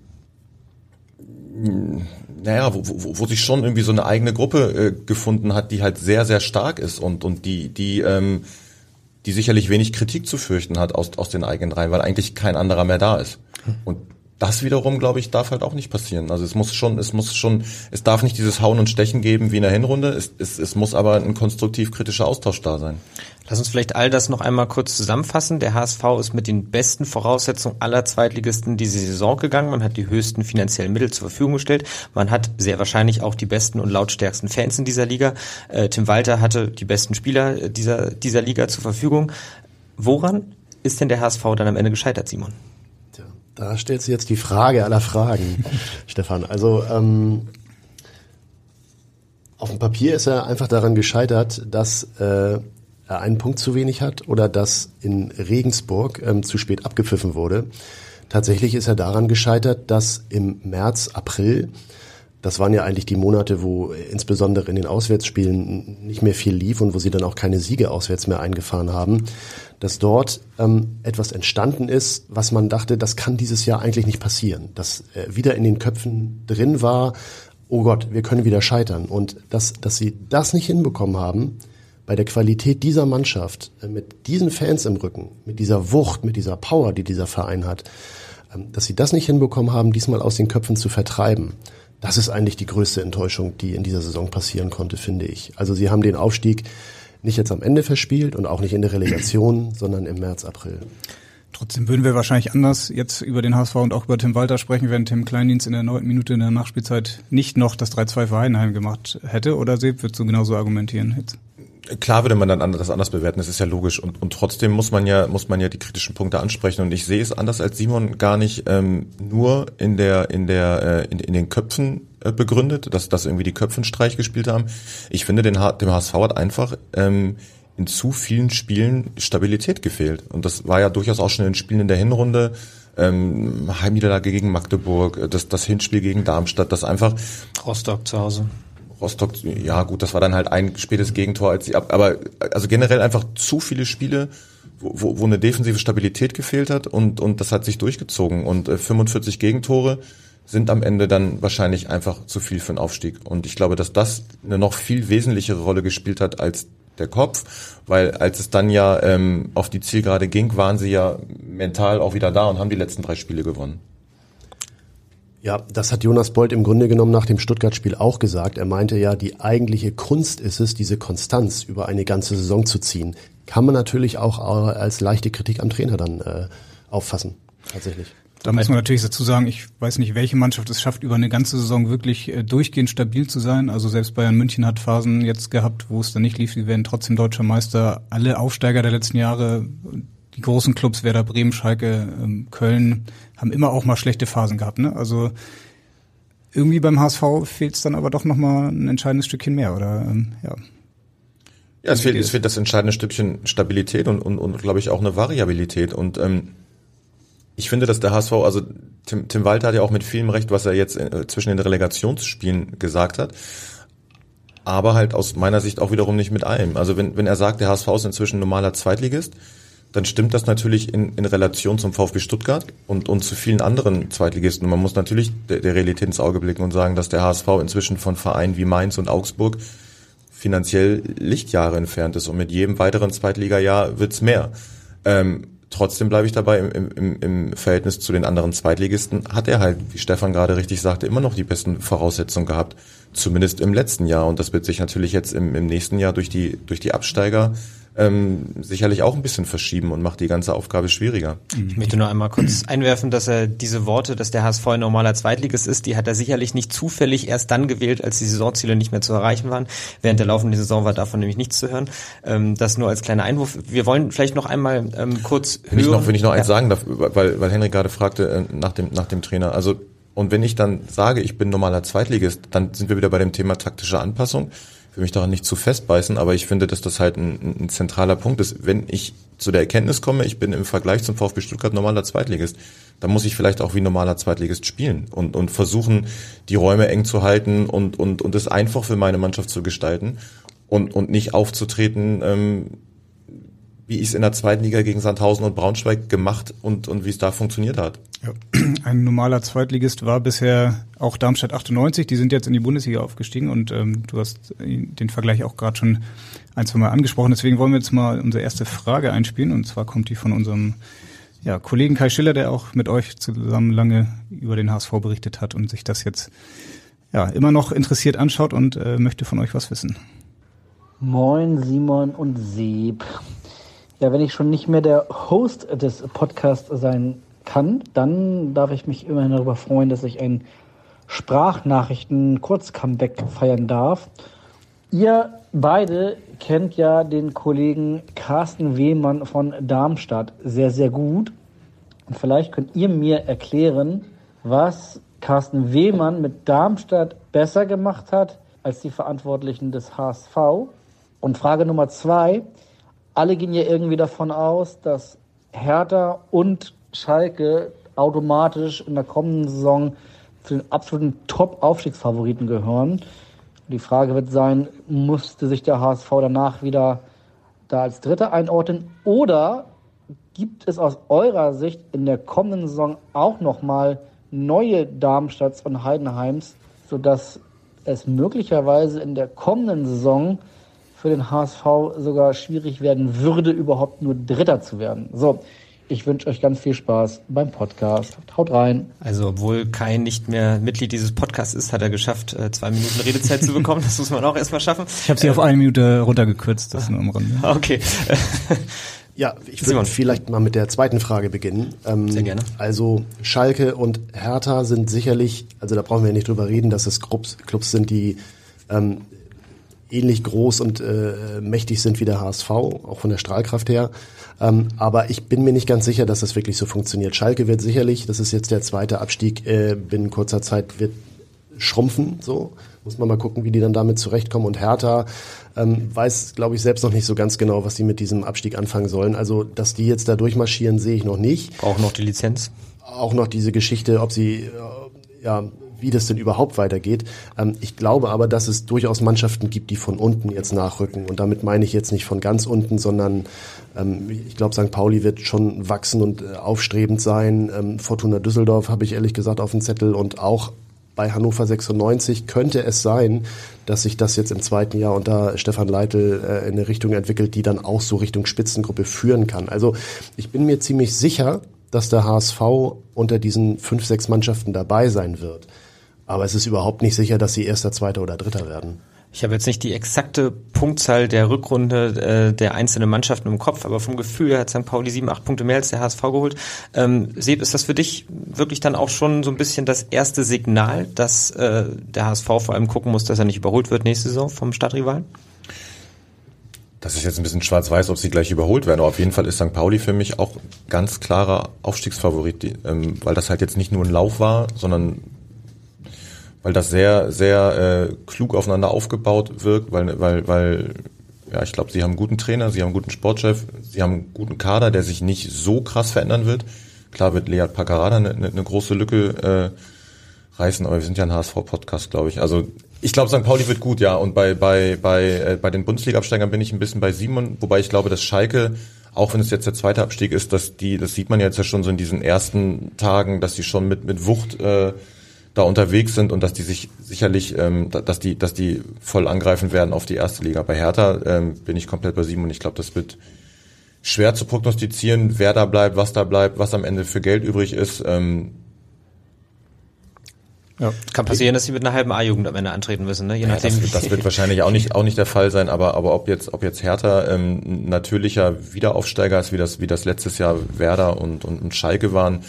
naja, wo, wo, wo sich schon irgendwie so eine eigene Gruppe äh, gefunden hat, die halt sehr, sehr stark ist und, und die, die, ähm, die sicherlich wenig Kritik zu fürchten hat aus, aus den eigenen Reihen, weil eigentlich kein anderer mehr da ist. Und das wiederum, glaube ich, darf halt auch nicht passieren. Also es muss schon, es muss schon, es darf nicht dieses Hauen und Stechen geben wie in der Hinrunde. Es, es, es muss aber ein konstruktiv kritischer Austausch da sein. Lass uns vielleicht all das noch einmal kurz zusammenfassen. Der HSV ist mit den besten Voraussetzungen aller Zweitligisten diese Saison gegangen. Man hat die höchsten finanziellen Mittel zur Verfügung gestellt. Man hat sehr wahrscheinlich auch die besten und lautstärksten Fans in dieser Liga. Äh, Tim Walter hatte die besten Spieler dieser, dieser Liga zur Verfügung. Woran ist denn der HSV dann am Ende gescheitert, Simon? Da stellt sich jetzt die Frage aller Fragen, Stefan. Also ähm, auf dem Papier ist er einfach daran gescheitert, dass äh, er einen Punkt zu wenig hat oder dass in Regensburg ähm, zu spät abgepfiffen wurde. Tatsächlich ist er daran gescheitert, dass im März, April das waren ja eigentlich die Monate, wo insbesondere in den Auswärtsspielen nicht mehr viel lief und wo sie dann auch keine Siege auswärts mehr eingefahren haben, dass dort ähm, etwas entstanden ist, was man dachte, das kann dieses Jahr eigentlich nicht passieren. Dass äh, wieder in den Köpfen drin war, oh Gott, wir können wieder scheitern. Und dass, dass sie das nicht hinbekommen haben, bei der Qualität dieser Mannschaft, äh, mit diesen Fans im Rücken, mit dieser Wucht, mit dieser Power, die dieser Verein hat, äh, dass sie das nicht hinbekommen haben, diesmal aus den Köpfen zu vertreiben. Das ist eigentlich die größte Enttäuschung, die in dieser Saison passieren konnte, finde ich. Also sie haben den Aufstieg nicht jetzt am Ende verspielt und auch nicht in der Relegation, sondern im März, April. Trotzdem würden wir wahrscheinlich anders jetzt über den HSV und auch über Tim Walter sprechen, wenn Tim Kleindienst in der neunten Minute in der Nachspielzeit nicht noch das 3-2 für Heidenheim gemacht hätte. Oder Seb, würdest du genauso argumentieren jetzt? Klar würde man dann das anders bewerten, das ist ja logisch. Und, und trotzdem muss man ja, muss man ja die kritischen Punkte ansprechen. Und ich sehe es anders als Simon gar nicht ähm, nur in der, in der, äh, in, in den Köpfen äh, begründet, dass, dass irgendwie die Köpfe einen Streich gespielt haben. Ich finde, den, dem HSV hat einfach ähm, in zu vielen Spielen Stabilität gefehlt. Und das war ja durchaus auch schon in Spielen in der Hinrunde. Ähm, Heimniederlage gegen Magdeburg, das, das Hinspiel gegen Darmstadt, das einfach Rostock zu Hause. Rostock, ja gut, das war dann halt ein spätes Gegentor, als sie ab, aber also generell einfach zu viele Spiele, wo, wo eine defensive Stabilität gefehlt hat und, und das hat sich durchgezogen und äh, 45 Gegentore sind am Ende dann wahrscheinlich einfach zu viel für einen Aufstieg. Und ich glaube, dass das eine noch viel wesentlichere Rolle gespielt hat als der Kopf, weil als es dann ja ähm, auf die Zielgerade ging, waren sie ja mental auch wieder da und haben die letzten drei Spiele gewonnen. Ja, das hat Jonas Bolt im Grunde genommen nach dem Stuttgart-Spiel auch gesagt. Er meinte ja, die eigentliche Kunst ist es, diese Konstanz über eine ganze Saison zu ziehen. Kann man natürlich auch als leichte Kritik am Trainer dann äh, auffassen, tatsächlich. Da muss man natürlich dazu sagen, ich weiß nicht, welche Mannschaft es schafft, über eine ganze Saison wirklich äh, durchgehend stabil zu sein. Also selbst Bayern München hat Phasen jetzt gehabt, wo es dann nicht lief. Sie werden trotzdem deutscher Meister. Alle Aufsteiger der letzten Jahre, die großen Clubs, Werder Bremen, Schalke, ähm, Köln, haben immer auch mal schlechte Phasen gehabt. Ne? Also irgendwie beim HSV fehlt es dann aber doch nochmal ein entscheidendes Stückchen mehr, oder ähm, ja. Ja, es fehlt, es fehlt das entscheidende Stückchen Stabilität und, und, und glaube ich, auch eine Variabilität. Und ähm, ich finde, dass der HSV, also Tim, Tim Walter hat ja auch mit vielem Recht, was er jetzt äh, zwischen den Relegationsspielen gesagt hat. Aber halt aus meiner Sicht auch wiederum nicht mit allem. Also wenn, wenn er sagt, der HSV ist inzwischen normaler Zweitligist, dann stimmt das natürlich in, in Relation zum VfB Stuttgart und, und zu vielen anderen Zweitligisten. Und man muss natürlich der, der Realität ins Auge blicken und sagen, dass der HSV inzwischen von Vereinen wie Mainz und Augsburg finanziell Lichtjahre entfernt ist und mit jedem weiteren Zweitligajahr wird's mehr. Ähm, trotzdem bleibe ich dabei, im, im, im Verhältnis zu den anderen Zweitligisten hat er halt, wie Stefan gerade richtig sagte, immer noch die besten Voraussetzungen gehabt, zumindest im letzten Jahr. Und das wird sich natürlich jetzt im, im nächsten Jahr durch die, durch die Absteiger ähm, sicherlich auch ein bisschen verschieben und macht die ganze Aufgabe schwieriger. Ich möchte nur einmal kurz einwerfen, dass er diese Worte, dass der HSV ein normaler Zweitligist ist, die hat er sicherlich nicht zufällig erst dann gewählt, als die Saisonziele nicht mehr zu erreichen waren. Während der laufenden Saison war davon nämlich nichts zu hören. Ähm, das nur als kleiner Einwurf. Wir wollen vielleicht noch einmal ähm, kurz wenn hören. Ich noch, wenn ich noch eins sagen darf, weil, weil Henrik gerade fragte äh, nach, dem, nach dem Trainer. Also und wenn ich dann sage, ich bin normaler Zweitligist, dann sind wir wieder bei dem Thema taktische Anpassung will mich daran nicht zu festbeißen, aber ich finde, dass das halt ein, ein zentraler Punkt ist. Wenn ich zu der Erkenntnis komme, ich bin im Vergleich zum VfB Stuttgart normaler Zweitligist, dann muss ich vielleicht auch wie normaler Zweitligist spielen und, und versuchen, die Räume eng zu halten und, und, und es einfach für meine Mannschaft zu gestalten und, und nicht aufzutreten, ähm, wie ich es in der zweiten Liga gegen Sandhausen und Braunschweig gemacht und, und wie es da funktioniert hat. Ja. Ein normaler Zweitligist war bisher auch Darmstadt 98, die sind jetzt in die Bundesliga aufgestiegen und ähm, du hast den Vergleich auch gerade schon ein, zwei Mal angesprochen. Deswegen wollen wir jetzt mal unsere erste Frage einspielen und zwar kommt die von unserem ja, Kollegen Kai Schiller, der auch mit euch zusammen lange über den HSV berichtet hat und sich das jetzt ja immer noch interessiert anschaut und äh, möchte von euch was wissen. Moin Simon und Seb. Ja, wenn ich schon nicht mehr der Host des Podcasts sein kann, dann darf ich mich immerhin darüber freuen, dass ich ein Sprachnachrichten-Kurz-Comeback feiern darf. Ihr beide kennt ja den Kollegen Carsten Wehmann von Darmstadt sehr, sehr gut. Und vielleicht könnt ihr mir erklären, was Carsten Wehmann mit Darmstadt besser gemacht hat als die Verantwortlichen des HSV. Und Frage Nummer zwei, alle gehen ja irgendwie davon aus, dass Hertha und Schalke automatisch in der kommenden Saison zu den absoluten Top-Aufstiegsfavoriten gehören. Die Frage wird sein, musste sich der HSV danach wieder da als Dritter einordnen oder gibt es aus eurer Sicht in der kommenden Saison auch nochmal neue Darmstadts und Heidenheims, sodass es möglicherweise in der kommenden Saison für den HSV sogar schwierig werden würde, überhaupt nur Dritter zu werden. So, ich wünsche euch ganz viel Spaß beim Podcast. Haut rein. Also, obwohl Kai nicht mehr Mitglied dieses Podcasts ist, hat er geschafft, äh, zwei Minuten Redezeit zu bekommen. Das muss man auch erstmal schaffen. Ich habe sie äh, auf eine Minute runtergekürzt, das nur am Rande. Okay. Ja, ich würde vielleicht mal mit der zweiten Frage beginnen. Ähm, Sehr gerne. Also Schalke und Hertha sind sicherlich, also da brauchen wir ja nicht drüber reden, dass es Clubs, Clubs sind, die ähm, ähnlich groß und äh, mächtig sind wie der HSV, auch von der Strahlkraft her. Ähm, aber ich bin mir nicht ganz sicher, dass das wirklich so funktioniert. Schalke wird sicherlich, das ist jetzt der zweite Abstieg, äh, binnen kurzer Zeit wird schrumpfen, so. Muss man mal gucken, wie die dann damit zurechtkommen. Und Hertha ähm, weiß, glaube ich, selbst noch nicht so ganz genau, was die mit diesem Abstieg anfangen sollen. Also, dass die jetzt da durchmarschieren, sehe ich noch nicht. Auch noch die Lizenz. Auch noch diese Geschichte, ob sie äh, ja wie das denn überhaupt weitergeht. Ähm, ich glaube aber, dass es durchaus Mannschaften gibt, die von unten jetzt nachrücken. Und damit meine ich jetzt nicht von ganz unten, sondern ähm, ich glaube, St. Pauli wird schon wachsen und äh, aufstrebend sein. Ähm, Fortuna Düsseldorf habe ich ehrlich gesagt auf dem Zettel und auch bei Hannover 96 könnte es sein, dass sich das jetzt im zweiten Jahr unter Stefan Leitl äh, in eine Richtung entwickelt, die dann auch so Richtung Spitzengruppe führen kann. Also ich bin mir ziemlich sicher, dass der HSV unter diesen fünf, sechs Mannschaften dabei sein wird. Aber es ist überhaupt nicht sicher, dass sie erster, zweiter oder dritter werden. Ich habe jetzt nicht die exakte Punktzahl der Rückrunde äh, der einzelnen Mannschaften im Kopf, aber vom Gefühl her hat St. Pauli sieben, acht Punkte mehr als der HSV geholt. Ähm, Seb, ist das für dich wirklich dann auch schon so ein bisschen das erste Signal, dass äh, der HSV vor allem gucken muss, dass er nicht überholt wird nächste Saison vom Stadtrivalen? Das ist jetzt ein bisschen schwarz-weiß, ob sie gleich überholt werden. Aber auf jeden Fall ist St. Pauli für mich auch ganz klarer Aufstiegsfavorit, ähm, weil das halt jetzt nicht nur ein Lauf war, sondern weil das sehr, sehr äh, klug aufeinander aufgebaut wirkt, weil, weil, weil ja, ich glaube, sie haben einen guten Trainer, sie haben einen guten Sportchef, sie haben einen guten Kader, der sich nicht so krass verändern wird. Klar wird Lead Paccarada eine, eine, eine große Lücke äh, reißen, aber wir sind ja ein HSV-Podcast, glaube ich. Also ich glaube, St. Pauli wird gut, ja. Und bei, bei, bei, äh, bei den Bundesliga-Absteigern bin ich ein bisschen bei Simon, wobei ich glaube, dass Schalke auch wenn es jetzt der zweite Abstieg ist, dass die, das sieht man jetzt ja schon so in diesen ersten Tagen, dass die schon mit, mit Wucht äh, da unterwegs sind und dass die sich sicherlich, ähm, dass die, dass die voll angreifen werden auf die erste Liga. Bei Hertha ähm, bin ich komplett bei Simon. Ich glaube, das wird schwer zu prognostizieren, wer da bleibt, was da bleibt, was am Ende für Geld übrig ist. Ähm, ja. Kann passieren, dass sie mit einer halben A-Jugend am Ende antreten müssen, ne? Je nachdem. Ja, das, das, wird wahrscheinlich auch nicht auch nicht der Fall sein, aber aber ob jetzt ob jetzt Hertha ähm, natürlicher Wiederaufsteiger ist, wie das wie das letztes Jahr Werder und und, und Schalke waren,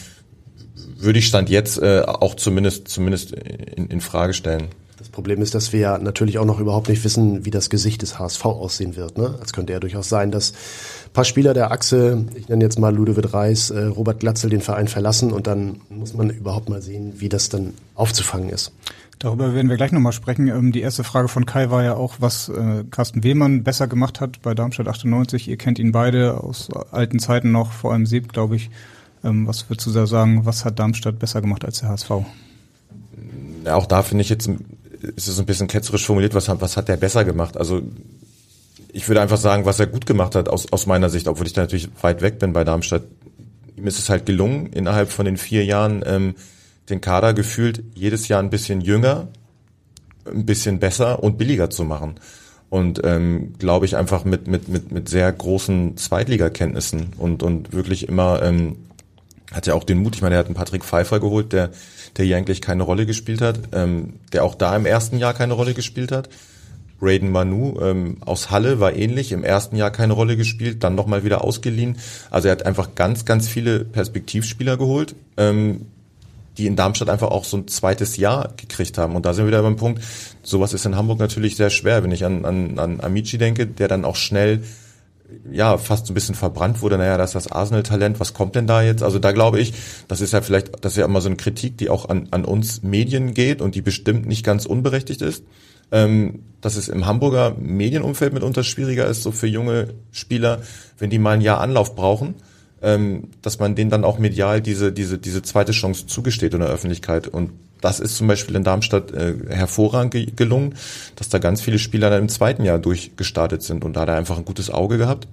würde ich stand jetzt äh, auch zumindest zumindest in, in Frage stellen. Das Problem ist, dass wir ja natürlich auch noch überhaupt nicht wissen, wie das Gesicht des HSV aussehen wird. Ne? Es könnte ja durchaus sein, dass ein paar Spieler der Achse, ich nenne jetzt mal Ludovic Reis, äh, Robert Glatzel den Verein verlassen und dann muss man überhaupt mal sehen, wie das dann aufzufangen ist. Darüber werden wir gleich nochmal sprechen. Ähm, die erste Frage von Kai war ja auch, was äh, Carsten Wehmann besser gemacht hat bei Darmstadt 98. Ihr kennt ihn beide aus alten Zeiten noch, vor allem Sieb, glaube ich. Ähm, was würdest du da sagen, was hat Darmstadt besser gemacht als der HSV? Auch da finde ich jetzt, ist es ein bisschen ketzerisch formuliert, was, was hat der besser gemacht? Also ich würde einfach sagen, was er gut gemacht hat aus, aus meiner Sicht, obwohl ich da natürlich weit weg bin bei Darmstadt. Ihm ist es halt gelungen, innerhalb von den vier Jahren ähm, den Kader gefühlt jedes Jahr ein bisschen jünger, ein bisschen besser und billiger zu machen. Und ähm, glaube ich einfach mit, mit, mit, mit sehr großen Zweitligakenntnissen und, und wirklich immer ähm, hat ja auch den Mut, ich meine, er hat einen Patrick Pfeiffer geholt, der, der hier eigentlich keine Rolle gespielt hat, ähm, der auch da im ersten Jahr keine Rolle gespielt hat. Raiden Manu ähm, aus Halle war ähnlich, im ersten Jahr keine Rolle gespielt, dann nochmal wieder ausgeliehen. Also er hat einfach ganz, ganz viele Perspektivspieler geholt, ähm, die in Darmstadt einfach auch so ein zweites Jahr gekriegt haben. Und da sind wir wieder beim Punkt, sowas ist in Hamburg natürlich sehr schwer, wenn ich an, an, an Amici denke, der dann auch schnell ja fast so ein bisschen verbrannt wurde, naja, das ist das Arsenal-Talent, was kommt denn da jetzt? Also da glaube ich, das ist ja vielleicht, das ist ja immer so eine Kritik, die auch an, an uns Medien geht und die bestimmt nicht ganz unberechtigt ist, ähm, dass es im Hamburger Medienumfeld mitunter schwieriger ist, so für junge Spieler, wenn die mal ein Jahr Anlauf brauchen, ähm, dass man denen dann auch medial diese, diese, diese zweite Chance zugesteht in der Öffentlichkeit. Und das ist zum Beispiel in Darmstadt äh, hervorragend ge gelungen, dass da ganz viele Spieler dann im zweiten Jahr durchgestartet sind und da hat er einfach ein gutes Auge gehabt.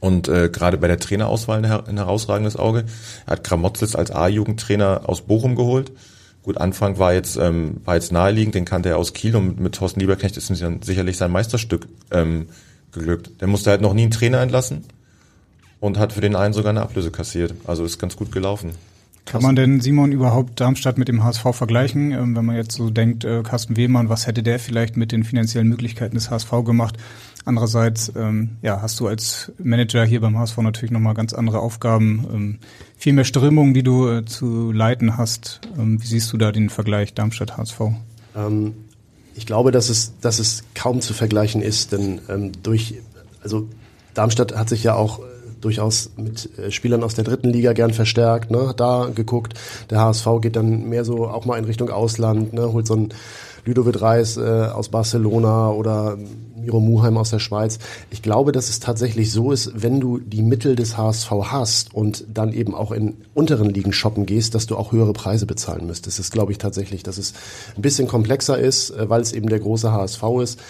Und äh, gerade bei der Trainerauswahl ein, ein herausragendes Auge. Er hat Kramotzels als A-Jugendtrainer aus Bochum geholt. Gut, Anfang war jetzt, ähm, war jetzt naheliegend, den kannte er aus Kiel und mit, mit Thorsten Lieberknecht ist ihm sicherlich sein Meisterstück ähm, geglückt. Der musste halt noch nie einen Trainer entlassen und hat für den einen sogar eine Ablöse kassiert. Also ist ganz gut gelaufen. Kann man denn, Simon, überhaupt Darmstadt mit dem HSV vergleichen? Ähm, wenn man jetzt so denkt, äh, Carsten Wehmann, was hätte der vielleicht mit den finanziellen Möglichkeiten des HSV gemacht? Andererseits, ähm, ja, hast du als Manager hier beim HSV natürlich nochmal ganz andere Aufgaben, ähm, viel mehr Strömungen, die du äh, zu leiten hast. Ähm, wie siehst du da den Vergleich Darmstadt-HSV? Ähm, ich glaube, dass es, dass es kaum zu vergleichen ist, denn ähm, durch, also Darmstadt hat sich ja auch durchaus mit äh, Spielern aus der dritten Liga gern verstärkt, ne, da geguckt. Der HSV geht dann mehr so auch mal in Richtung Ausland, ne, holt so ein Ludovic Reis äh, aus Barcelona oder Miro Muheim aus der Schweiz. Ich glaube, dass es tatsächlich so ist, wenn du die Mittel des HSV hast und dann eben auch in unteren Ligen shoppen gehst, dass du auch höhere Preise bezahlen müsstest. Das glaube ich tatsächlich, dass es ein bisschen komplexer ist, äh, weil es eben der große HSV ist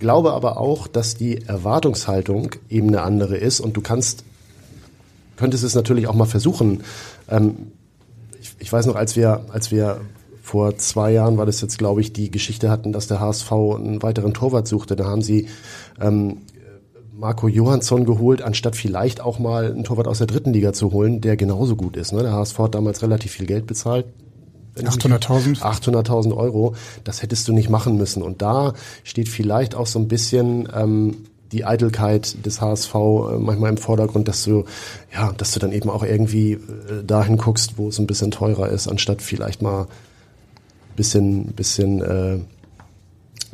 glaube aber auch, dass die Erwartungshaltung eben eine andere ist und du kannst, könntest es natürlich auch mal versuchen. Ähm, ich, ich weiß noch, als wir, als wir vor zwei Jahren war das jetzt, glaube ich, die Geschichte hatten, dass der HSV einen weiteren Torwart suchte. Da haben sie ähm, Marco Johansson geholt, anstatt vielleicht auch mal einen Torwart aus der dritten Liga zu holen, der genauso gut ist. Ne? Der HSV hat damals relativ viel Geld bezahlt. 800.000? 800.000 Euro. Das hättest du nicht machen müssen. Und da steht vielleicht auch so ein bisschen ähm, die Eitelkeit des HSV äh, manchmal im Vordergrund, dass du ja, dass du dann eben auch irgendwie äh, dahin guckst, wo es ein bisschen teurer ist, anstatt vielleicht mal bisschen bisschen äh,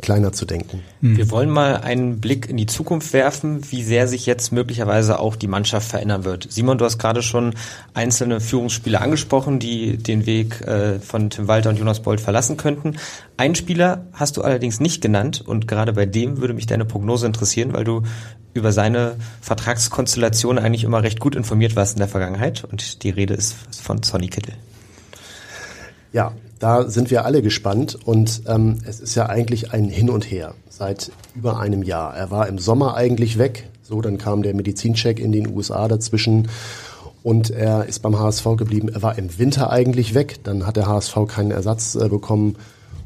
kleiner zu denken. Wir mhm. wollen mal einen Blick in die Zukunft werfen, wie sehr sich jetzt möglicherweise auch die Mannschaft verändern wird. Simon, du hast gerade schon einzelne Führungsspieler angesprochen, die den Weg äh, von Tim Walter und Jonas Bold verlassen könnten. Einen Spieler hast du allerdings nicht genannt und gerade bei dem würde mich deine Prognose interessieren, weil du über seine Vertragskonstellation eigentlich immer recht gut informiert warst in der Vergangenheit und die Rede ist von Sonny Kittel. Ja, da sind wir alle gespannt und ähm, es ist ja eigentlich ein Hin und Her seit über einem Jahr. Er war im Sommer eigentlich weg, So, dann kam der Medizincheck in den USA dazwischen und er ist beim HSV geblieben. Er war im Winter eigentlich weg, dann hat der HSV keinen Ersatz äh, bekommen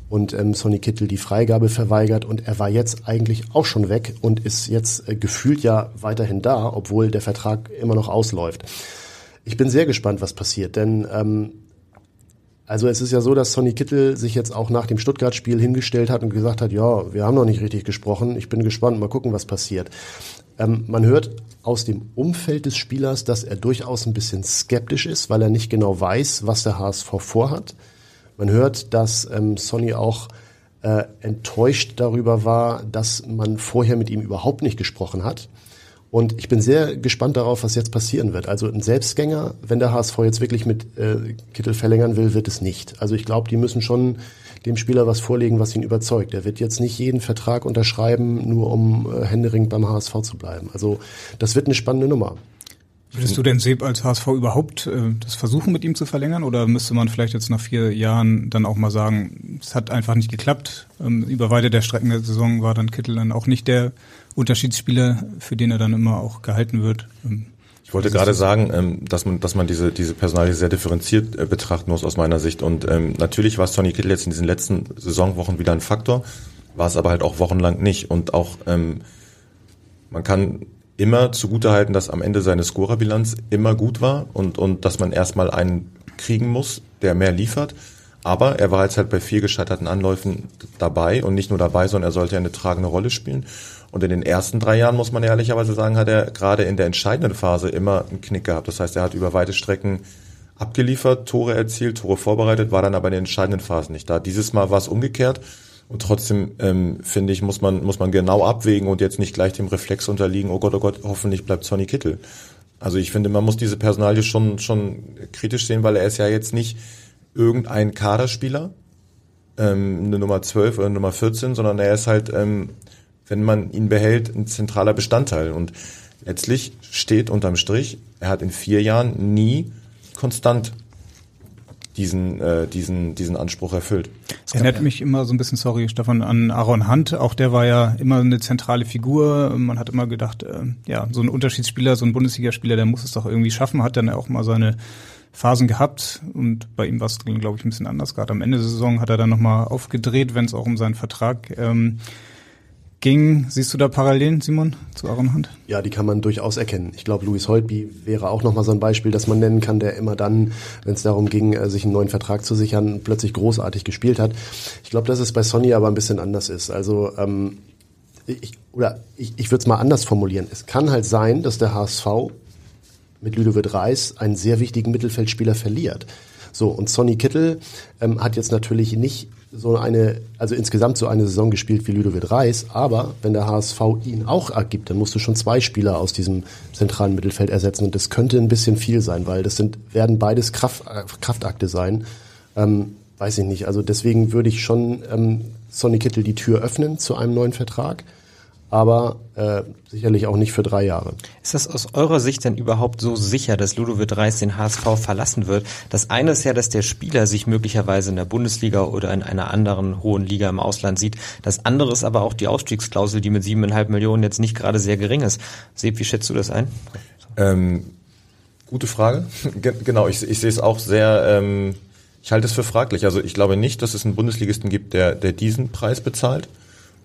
und ähm, Sonny Kittel die Freigabe verweigert und er war jetzt eigentlich auch schon weg und ist jetzt äh, gefühlt ja weiterhin da, obwohl der Vertrag immer noch ausläuft. Ich bin sehr gespannt, was passiert, denn ähm, also es ist ja so, dass Sonny Kittel sich jetzt auch nach dem Stuttgart-Spiel hingestellt hat und gesagt hat, ja, wir haben noch nicht richtig gesprochen, ich bin gespannt, mal gucken, was passiert. Ähm, man hört aus dem Umfeld des Spielers, dass er durchaus ein bisschen skeptisch ist, weil er nicht genau weiß, was der HSV vorhat. Man hört, dass ähm, Sonny auch äh, enttäuscht darüber war, dass man vorher mit ihm überhaupt nicht gesprochen hat. Und ich bin sehr gespannt darauf, was jetzt passieren wird. Also ein Selbstgänger, wenn der HSV jetzt wirklich mit äh, Kittel verlängern will, wird es nicht. Also ich glaube, die müssen schon dem Spieler was vorlegen, was ihn überzeugt. Er wird jetzt nicht jeden Vertrag unterschreiben, nur um äh, händeringend beim HSV zu bleiben. Also das wird eine spannende Nummer. Würdest du denn Seb als HSV überhaupt äh, das versuchen, mit ihm zu verlängern? Oder müsste man vielleicht jetzt nach vier Jahren dann auch mal sagen, es hat einfach nicht geklappt? Ähm, über weite der Strecken der Saison war dann Kittel dann auch nicht der Unterschiedsspieler, für den er dann immer auch gehalten wird. Ähm, ich wollte gerade sagen, ähm, dass man, dass man diese, diese Personalie sehr differenziert äh, betrachten muss aus meiner Sicht. Und ähm, natürlich war Sonny Kittel jetzt in diesen letzten Saisonwochen wieder ein Faktor, war es aber halt auch wochenlang nicht. Und auch ähm, man kann immer zugutehalten, dass am Ende seine Scorerbilanz immer gut war und, und dass man erstmal einen kriegen muss, der mehr liefert. Aber er war jetzt halt bei vier gescheiterten Anläufen dabei und nicht nur dabei, sondern er sollte eine tragende Rolle spielen. Und in den ersten drei Jahren, muss man ehrlicherweise sagen, hat er gerade in der entscheidenden Phase immer einen Knick gehabt. Das heißt, er hat über weite Strecken abgeliefert, Tore erzielt, Tore vorbereitet, war dann aber in den entscheidenden Phasen nicht da. Dieses Mal war es umgekehrt. Und trotzdem ähm, finde ich, muss man muss man genau abwägen und jetzt nicht gleich dem Reflex unterliegen. Oh Gott, oh Gott, hoffentlich bleibt Sonny Kittel. Also ich finde, man muss diese Personalie schon schon kritisch sehen, weil er ist ja jetzt nicht irgendein Kaderspieler, ähm, eine Nummer 12 oder Nummer 14, sondern er ist halt, ähm, wenn man ihn behält, ein zentraler Bestandteil. Und letztlich steht unterm Strich, er hat in vier Jahren nie konstant diesen, äh, diesen, diesen Anspruch erfüllt. Das erinnert mich immer so ein bisschen, sorry, Stefan, an Aaron Hunt. Auch der war ja immer eine zentrale Figur. Man hat immer gedacht, äh, ja, so ein Unterschiedsspieler, so ein Bundesligaspieler, der muss es doch irgendwie schaffen, hat dann auch mal seine Phasen gehabt und bei ihm war es, glaube ich, ein bisschen anders. Gerade am Ende der Saison hat er dann nochmal aufgedreht, wenn es auch um seinen Vertrag ähm, ging. Siehst du da Parallelen, Simon, zu Aaron Hunt? Ja, die kann man durchaus erkennen. Ich glaube, Louis Holtby wäre auch nochmal so ein Beispiel, das man nennen kann, der immer dann, wenn es darum ging, äh, sich einen neuen Vertrag zu sichern, plötzlich großartig gespielt hat. Ich glaube, dass es bei Sonny aber ein bisschen anders ist. Also ähm, ich, oder ich, ich würde es mal anders formulieren. Es kann halt sein, dass der HSV mit Ludovic Reis einen sehr wichtigen Mittelfeldspieler verliert. So, und Sonny Kittel ähm, hat jetzt natürlich nicht so eine, also insgesamt so eine Saison gespielt wie Ludovic Reis, aber wenn der HSV ihn auch ergibt, dann musst du schon zwei Spieler aus diesem zentralen Mittelfeld ersetzen und das könnte ein bisschen viel sein, weil das sind, werden beides Kraft, äh, Kraftakte sein. Ähm, weiß ich nicht, also deswegen würde ich schon ähm, Sonny Kittel die Tür öffnen zu einem neuen Vertrag aber äh, sicherlich auch nicht für drei Jahre. Ist das aus eurer Sicht denn überhaupt so sicher, dass Ludovic Reis den HSV verlassen wird? Das eine ist ja, dass der Spieler sich möglicherweise in der Bundesliga oder in einer anderen hohen Liga im Ausland sieht. Das andere ist aber auch die Ausstiegsklausel, die mit siebeneinhalb Millionen jetzt nicht gerade sehr gering ist. Seb, wie schätzt du das ein? Ähm, gute Frage. genau, ich, ich sehe es auch sehr... Ähm ich halte es für fraglich. Also ich glaube nicht, dass es einen Bundesligisten gibt, der, der diesen Preis bezahlt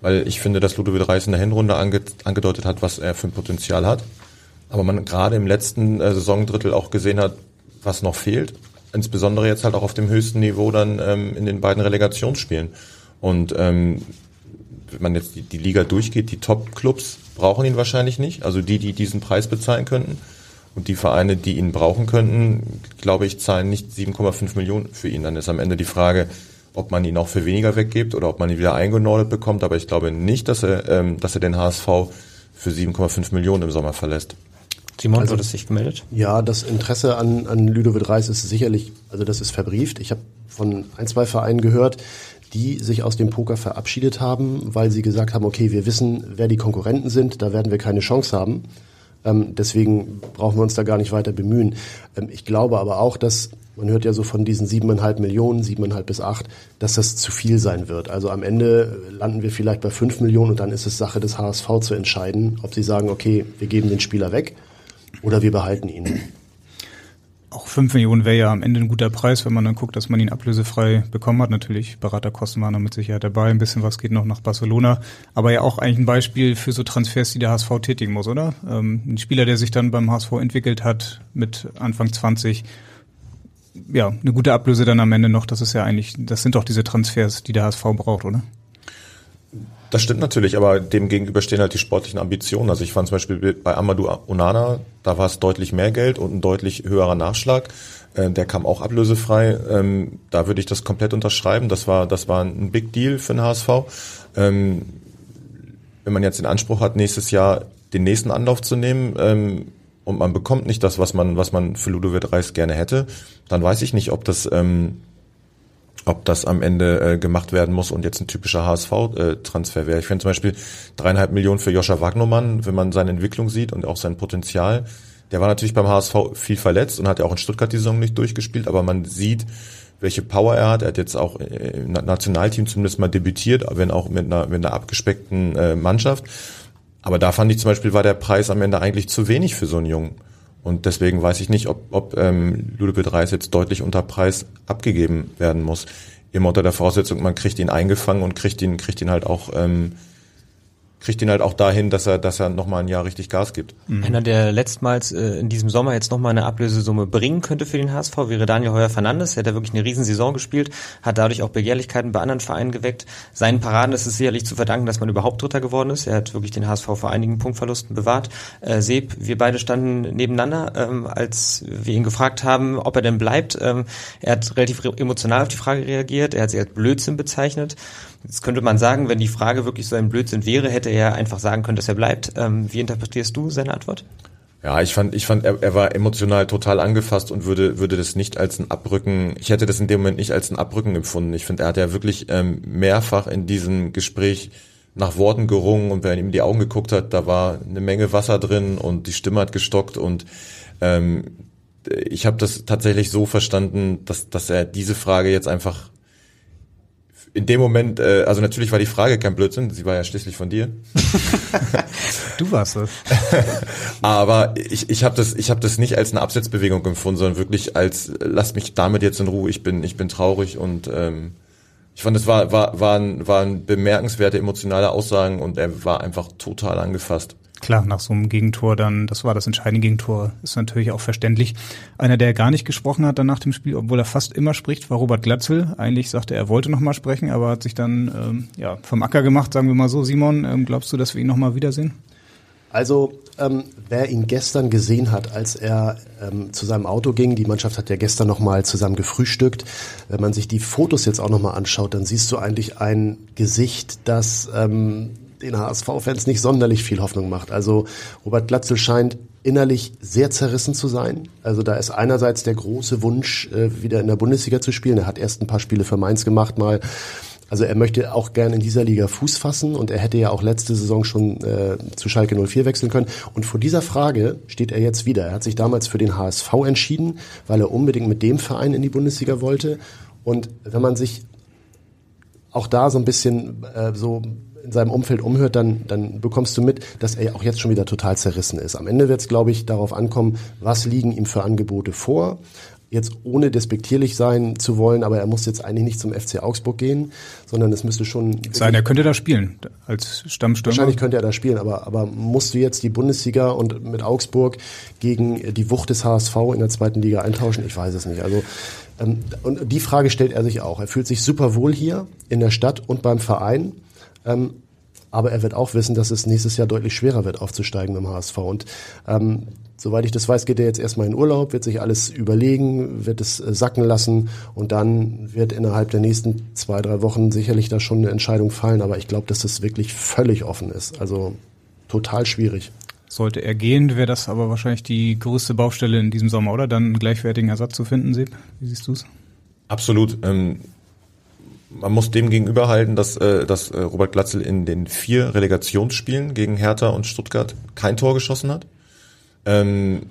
weil ich finde, dass Ludovic Reis in der Hinrunde ange angedeutet hat, was er für ein Potenzial hat. Aber man gerade im letzten äh, Saisondrittel auch gesehen hat, was noch fehlt. Insbesondere jetzt halt auch auf dem höchsten Niveau dann ähm, in den beiden Relegationsspielen. Und ähm, wenn man jetzt die, die Liga durchgeht, die Top-Clubs brauchen ihn wahrscheinlich nicht. Also die, die diesen Preis bezahlen könnten. Und die Vereine, die ihn brauchen könnten, glaube ich, zahlen nicht 7,5 Millionen für ihn. Dann ist am Ende die Frage, ob man ihn auch für weniger weggibt oder ob man ihn wieder eingenordet bekommt. Aber ich glaube nicht, dass er, ähm, dass er den HSV für 7,5 Millionen im Sommer verlässt. Simon, also, das sich gemeldet? Ja, das Interesse an, an Ludovic Reis ist sicherlich, also das ist verbrieft. Ich habe von ein, zwei Vereinen gehört, die sich aus dem Poker verabschiedet haben, weil sie gesagt haben, okay, wir wissen, wer die Konkurrenten sind, da werden wir keine Chance haben. Ähm, deswegen brauchen wir uns da gar nicht weiter bemühen. Ähm, ich glaube aber auch, dass man hört ja so von diesen siebeneinhalb Millionen, siebeneinhalb bis acht, dass das zu viel sein wird. Also am Ende landen wir vielleicht bei fünf Millionen und dann ist es Sache des HSV zu entscheiden, ob sie sagen, okay, wir geben den Spieler weg oder wir behalten ihn. Auch fünf Millionen wäre ja am Ende ein guter Preis, wenn man dann guckt, dass man ihn ablösefrei bekommen hat. Natürlich, Beraterkosten waren da mit Sicherheit dabei. Ein bisschen was geht noch nach Barcelona. Aber ja auch eigentlich ein Beispiel für so Transfers, die der HSV tätigen muss, oder? Ähm, ein Spieler, der sich dann beim HSV entwickelt hat mit Anfang 20, ja, eine gute Ablöse dann am Ende noch, das ist ja eigentlich, das sind doch diese Transfers, die der HSV braucht, oder? Das stimmt natürlich, aber dem gegenüber stehen halt die sportlichen Ambitionen. Also ich fand zum Beispiel bei Amadou Onana, da war es deutlich mehr Geld und ein deutlich höherer Nachschlag. Äh, der kam auch ablösefrei. Ähm, da würde ich das komplett unterschreiben. Das war, das war ein Big Deal für den HSV. Ähm, wenn man jetzt den Anspruch hat, nächstes Jahr den nächsten Anlauf zu nehmen, ähm, und man bekommt nicht das, was man, was man für Ludovic Reis gerne hätte, dann weiß ich nicht, ob das, ob das am Ende äh, gemacht werden muss und jetzt ein typischer HSV-Transfer äh, wäre. Ich finde zum Beispiel dreieinhalb Millionen für Joscha Wagnermann, wenn man seine Entwicklung sieht und auch sein Potenzial. Der war natürlich beim HSV viel verletzt und hat ja auch in Stuttgart die Saison nicht durchgespielt, aber man sieht, welche Power er hat. Er hat jetzt auch im Nationalteam zumindest mal debütiert, wenn auch mit einer, mit einer abgespeckten äh, Mannschaft. Aber da fand ich zum Beispiel, war der Preis am Ende eigentlich zu wenig für so einen Jungen. Und deswegen weiß ich nicht, ob, ob ähm, Ludovic Reis jetzt deutlich unter Preis abgegeben werden muss. Immer unter der Voraussetzung, man kriegt ihn eingefangen und kriegt ihn, kriegt ihn halt auch ähm, kriegt ihn halt auch dahin, dass er, dass er nochmal ein Jahr richtig Gas gibt. Mhm. Einer, der letztmals äh, in diesem Sommer jetzt nochmal eine Ablösesumme bringen könnte für den HSV, wäre Daniel Heuer Fernandes. Er hat ja wirklich eine Riesensaison gespielt, hat dadurch auch Begehrlichkeiten bei anderen Vereinen geweckt. Seinen Paraden ist es sicherlich zu verdanken, dass man überhaupt Dritter geworden ist. Er hat wirklich den HSV vor einigen Punktverlusten bewahrt. Äh, Seb, wir beide standen nebeneinander, ähm, als wir ihn gefragt haben, ob er denn bleibt. Ähm, er hat relativ emotional auf die Frage reagiert. Er hat sie als Blödsinn bezeichnet. Jetzt könnte man sagen, wenn die Frage wirklich so ein Blödsinn wäre, hätte er einfach sagen können, dass er bleibt. Ähm, wie interpretierst du seine Antwort? Ja, ich fand, ich fand, er, er war emotional total angefasst und würde, würde das nicht als ein Abrücken, ich hätte das in dem Moment nicht als ein Abrücken empfunden. Ich finde, er hat ja wirklich ähm, mehrfach in diesem Gespräch nach Worten gerungen und wenn ihm die Augen geguckt hat, da war eine Menge Wasser drin und die Stimme hat gestockt und ähm, ich habe das tatsächlich so verstanden, dass, dass er diese Frage jetzt einfach in dem Moment, äh, also natürlich war die Frage kein Blödsinn, sie war ja schließlich von dir. du warst es. Aber ich, ich habe das, ich habe das nicht als eine Absetzbewegung empfunden, sondern wirklich als lass mich damit jetzt in Ruhe. Ich bin, ich bin traurig und ähm, ich fand, es war, war, waren, waren bemerkenswerte emotionale Aussagen und er war einfach total angefasst. Klar, nach so einem Gegentor dann, das war das entscheidende Gegentor, ist natürlich auch verständlich. Einer, der gar nicht gesprochen hat dann nach dem Spiel, obwohl er fast immer spricht, war Robert Glatzel. Eigentlich sagte er, er wollte nochmal sprechen, aber hat sich dann ähm, ja, vom Acker gemacht, sagen wir mal so. Simon, ähm, glaubst du, dass wir ihn nochmal wiedersehen? Also, ähm, wer ihn gestern gesehen hat, als er ähm, zu seinem Auto ging, die Mannschaft hat ja gestern nochmal zusammen gefrühstückt. Wenn man sich die Fotos jetzt auch nochmal anschaut, dann siehst du eigentlich ein Gesicht, das ähm, den HSV-Fans nicht sonderlich viel Hoffnung macht. Also Robert Glatzel scheint innerlich sehr zerrissen zu sein. Also da ist einerseits der große Wunsch, äh, wieder in der Bundesliga zu spielen. Er hat erst ein paar Spiele für Mainz gemacht mal. Also er möchte auch gern in dieser Liga Fuß fassen und er hätte ja auch letzte Saison schon äh, zu Schalke 04 wechseln können. Und vor dieser Frage steht er jetzt wieder. Er hat sich damals für den HSV entschieden, weil er unbedingt mit dem Verein in die Bundesliga wollte. Und wenn man sich auch da so ein bisschen äh, so in seinem Umfeld umhört, dann, dann bekommst du mit, dass er auch jetzt schon wieder total zerrissen ist. Am Ende wird es, glaube ich, darauf ankommen, was liegen ihm für Angebote vor. Jetzt ohne despektierlich sein zu wollen, aber er muss jetzt eigentlich nicht zum FC Augsburg gehen, sondern es müsste schon. Sein, er könnte da spielen als Stammstürmer. Wahrscheinlich könnte er da spielen, aber, aber musst du jetzt die Bundesliga und mit Augsburg gegen die Wucht des HSV in der zweiten Liga eintauschen? Ich weiß es nicht. Also ähm, und die Frage stellt er sich auch. Er fühlt sich super wohl hier in der Stadt und beim Verein. Ähm, aber er wird auch wissen, dass es nächstes Jahr deutlich schwerer wird, aufzusteigen im HSV. Und ähm, soweit ich das weiß, geht er jetzt erstmal in Urlaub, wird sich alles überlegen, wird es äh, sacken lassen und dann wird innerhalb der nächsten zwei, drei Wochen sicherlich da schon eine Entscheidung fallen. Aber ich glaube, dass das wirklich völlig offen ist. Also total schwierig. Sollte er gehen, wäre das aber wahrscheinlich die größte Baustelle in diesem Sommer, oder? Dann einen gleichwertigen Ersatz zu finden, Seb? Wie siehst du es? Absolut. Ähm man muss dem gegenüberhalten, dass, äh, dass äh, Robert Glatzel in den vier Relegationsspielen gegen Hertha und Stuttgart kein Tor geschossen hat. Ähm,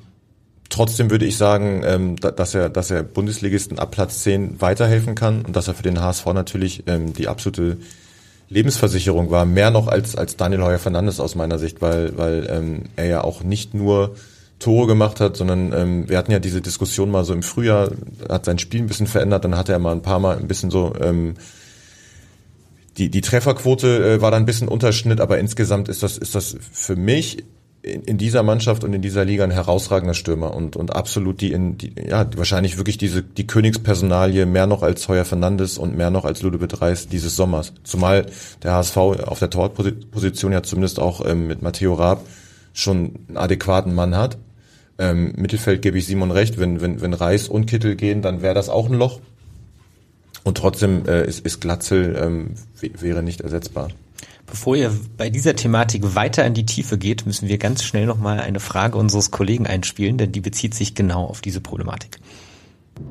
trotzdem würde ich sagen, ähm, dass er, dass er Bundesligisten ab Platz 10 weiterhelfen kann und dass er für den HSV natürlich ähm, die absolute Lebensversicherung war, mehr noch als, als Daniel Heuer Fernandes aus meiner Sicht, weil, weil ähm, er ja auch nicht nur Tore gemacht hat, sondern ähm, wir hatten ja diese Diskussion mal so im Frühjahr, hat sein Spiel ein bisschen verändert, dann hat er mal ein paar Mal ein bisschen so ähm, die, die Trefferquote äh, war dann ein bisschen Unterschnitt, aber insgesamt ist das, ist das für mich in, in dieser Mannschaft und in dieser Liga ein herausragender Stürmer und, und absolut die, in, die ja, wahrscheinlich wirklich diese, die Königspersonalie mehr noch als Heuer Fernandes und mehr noch als Ludovic Reis dieses Sommers. Zumal der HSV auf der Torposition ja zumindest auch ähm, mit Matteo Raab schon einen adäquaten Mann hat. Ähm, Mittelfeld gebe ich Simon recht, wenn, wenn, wenn Reis und Kittel gehen, dann wäre das auch ein Loch. Und trotzdem äh, ist, ist Glatzel ähm, wäre nicht ersetzbar. Bevor ihr bei dieser Thematik weiter in die Tiefe geht, müssen wir ganz schnell nochmal eine Frage unseres Kollegen einspielen, denn die bezieht sich genau auf diese Problematik.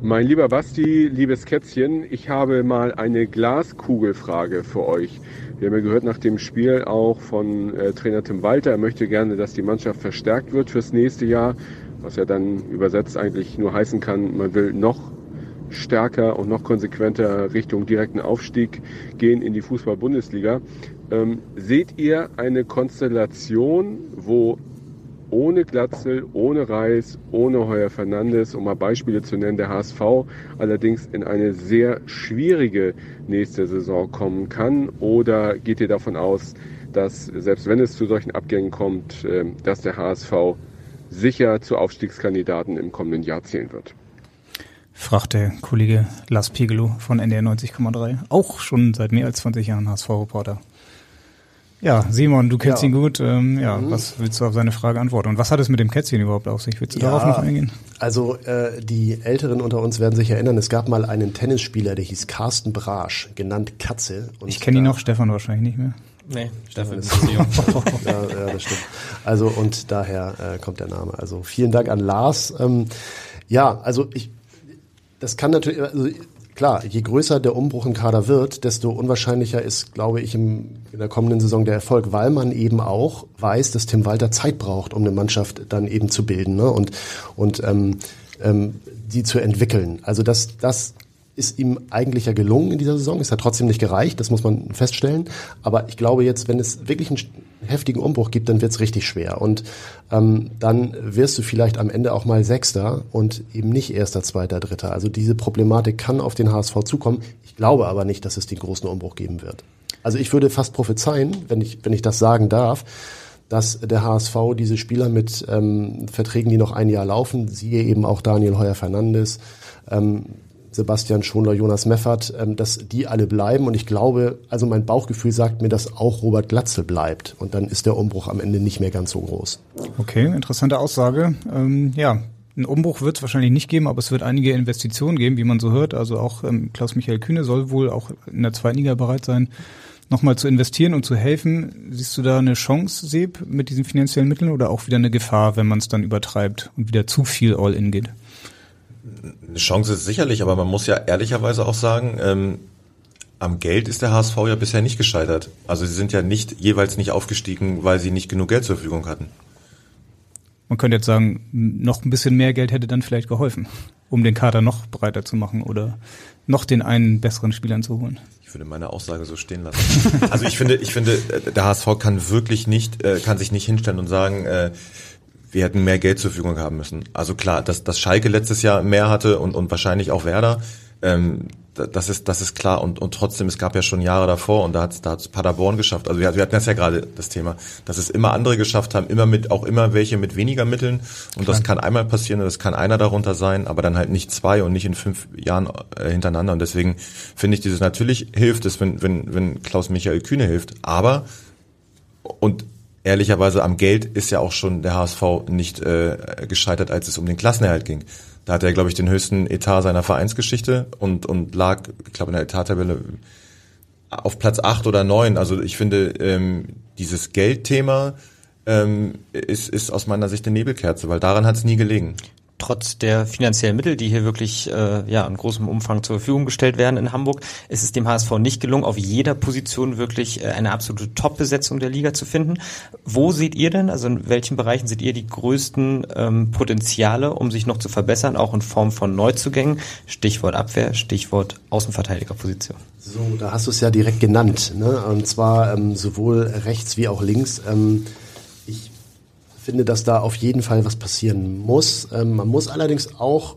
Mein lieber Basti, liebes Kätzchen, ich habe mal eine Glaskugelfrage für euch. Wir haben ja gehört nach dem Spiel auch von äh, Trainer Tim Walter, er möchte gerne, dass die Mannschaft verstärkt wird fürs nächste Jahr, was ja dann übersetzt eigentlich nur heißen kann, man will noch stärker und noch konsequenter Richtung direkten Aufstieg gehen in die Fußball-Bundesliga. Ähm, seht ihr eine Konstellation, wo ohne Glatzel, ohne Reis, ohne Heuer Fernandes, um mal Beispiele zu nennen, der HSV allerdings in eine sehr schwierige nächste Saison kommen kann? Oder geht ihr davon aus, dass selbst wenn es zu solchen Abgängen kommt, ähm, dass der HSV sicher zu Aufstiegskandidaten im kommenden Jahr zählen wird? fragt der Kollege Lars Pegelow von NDR 90,3. Auch schon seit mehr als 20 Jahren HSV-Reporter. Ja, Simon, du kennst ja. ihn gut. Ähm, ja, mhm. was willst du auf seine Frage antworten? Und was hat es mit dem Kätzchen überhaupt auf sich? Willst du ja, darauf noch eingehen? Also äh, die Älteren unter uns werden sich erinnern, es gab mal einen Tennisspieler, der hieß Carsten Brasch, genannt Katze. ich kenne ihn noch, Stefan wahrscheinlich nicht mehr. Nee, Stefan ist zu jung. ja, ja, das stimmt. Also und daher äh, kommt der Name. Also vielen Dank an Lars. Ähm, ja, also ich das kann natürlich, also klar, je größer der Umbruch im Kader wird, desto unwahrscheinlicher ist, glaube ich, im, in der kommenden Saison der Erfolg, weil man eben auch weiß, dass Tim Walter Zeit braucht, um eine Mannschaft dann eben zu bilden ne? und, und ähm, ähm, die zu entwickeln. Also das, das ist ihm eigentlich ja gelungen in dieser Saison. Es hat trotzdem nicht gereicht, das muss man feststellen. Aber ich glaube jetzt, wenn es wirklich einen heftigen Umbruch gibt, dann wird es richtig schwer. Und ähm, dann wirst du vielleicht am Ende auch mal Sechster und eben nicht Erster, Zweiter, Dritter. Also diese Problematik kann auf den HSV zukommen. Ich glaube aber nicht, dass es den großen Umbruch geben wird. Also ich würde fast prophezeien, wenn ich, wenn ich das sagen darf, dass der HSV diese Spieler mit ähm, Verträgen, die noch ein Jahr laufen, siehe eben auch Daniel Heuer Fernandes, ähm, Sebastian Schonler, Jonas Meffert, ähm, dass die alle bleiben. Und ich glaube, also mein Bauchgefühl sagt mir, dass auch Robert Glatze bleibt. Und dann ist der Umbruch am Ende nicht mehr ganz so groß. Okay, interessante Aussage. Ähm, ja, ein Umbruch wird es wahrscheinlich nicht geben, aber es wird einige Investitionen geben, wie man so hört. Also auch ähm, Klaus-Michael Kühne soll wohl auch in der zweiten Liga bereit sein, nochmal zu investieren und zu helfen. Siehst du da eine Chance, Seb, mit diesen finanziellen Mitteln oder auch wieder eine Gefahr, wenn man es dann übertreibt und wieder zu viel All-In geht? Eine Chance ist sicherlich, aber man muss ja ehrlicherweise auch sagen, ähm, am Geld ist der HSV ja bisher nicht gescheitert. Also sie sind ja nicht jeweils nicht aufgestiegen, weil sie nicht genug Geld zur Verfügung hatten. Man könnte jetzt sagen, noch ein bisschen mehr Geld hätte dann vielleicht geholfen, um den Kader noch breiter zu machen oder noch den einen besseren Spielern zu holen. Ich würde meine Aussage so stehen lassen. also ich finde, ich finde, der HSV kann wirklich nicht, äh, kann sich nicht hinstellen und sagen, äh, wir hätten mehr Geld zur Verfügung haben müssen. Also klar, dass, dass Schalke letztes Jahr mehr hatte und, und wahrscheinlich auch Werder, ähm, das ist, das ist klar. Und, und trotzdem, es gab ja schon Jahre davor und da hat da hat's Paderborn geschafft. Also wir, wir hatten das ja gerade das Thema, dass es immer andere geschafft haben, immer mit, auch immer welche mit weniger Mitteln. Und klar. das kann einmal passieren und das kann einer darunter sein, aber dann halt nicht zwei und nicht in fünf Jahren äh, hintereinander. Und deswegen finde ich dieses, natürlich hilft es, wenn, wenn, wenn Klaus Michael Kühne hilft, aber und ehrlicherweise am Geld ist ja auch schon der HSV nicht äh, gescheitert, als es um den Klassenerhalt ging. Da hat er, glaube ich, den höchsten Etat seiner Vereinsgeschichte und, und lag, ich glaube, in der Etattabelle auf Platz acht oder neun. Also ich finde, ähm, dieses Geldthema ähm, ist, ist aus meiner Sicht eine Nebelkerze, weil daran hat es nie gelegen. Trotz der finanziellen Mittel, die hier wirklich äh, ja in großem Umfang zur Verfügung gestellt werden in Hamburg, ist es dem HSV nicht gelungen, auf jeder Position wirklich äh, eine absolute Top-Besetzung der Liga zu finden. Wo seht ihr denn, also in welchen Bereichen seht ihr die größten ähm, Potenziale, um sich noch zu verbessern, auch in Form von Neuzugängen? Stichwort Abwehr, Stichwort Außenverteidigerposition. So, da hast du es ja direkt genannt, ne? und zwar ähm, sowohl rechts wie auch links. Ähm, finde, dass da auf jeden Fall was passieren muss. Ähm, man muss allerdings auch,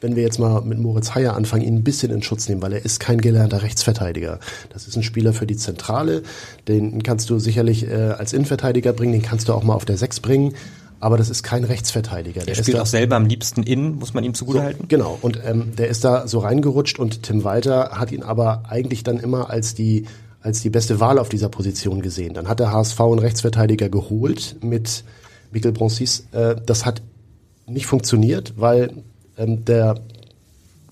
wenn wir jetzt mal mit Moritz Heyer anfangen, ihn ein bisschen in Schutz nehmen, weil er ist kein gelernter Rechtsverteidiger. Das ist ein Spieler für die Zentrale. Den kannst du sicherlich äh, als Innenverteidiger bringen, den kannst du auch mal auf der Sechs bringen. Aber das ist kein Rechtsverteidiger. Der, der spielt auch selber am liebsten innen, muss man ihm zugutehalten. So, genau. Und ähm, der ist da so reingerutscht und Tim Walter hat ihn aber eigentlich dann immer als die als die beste Wahl auf dieser Position gesehen. Dann hat der HSV einen Rechtsverteidiger geholt mit Michael Bronsis. Äh, das hat nicht funktioniert, weil ähm, der,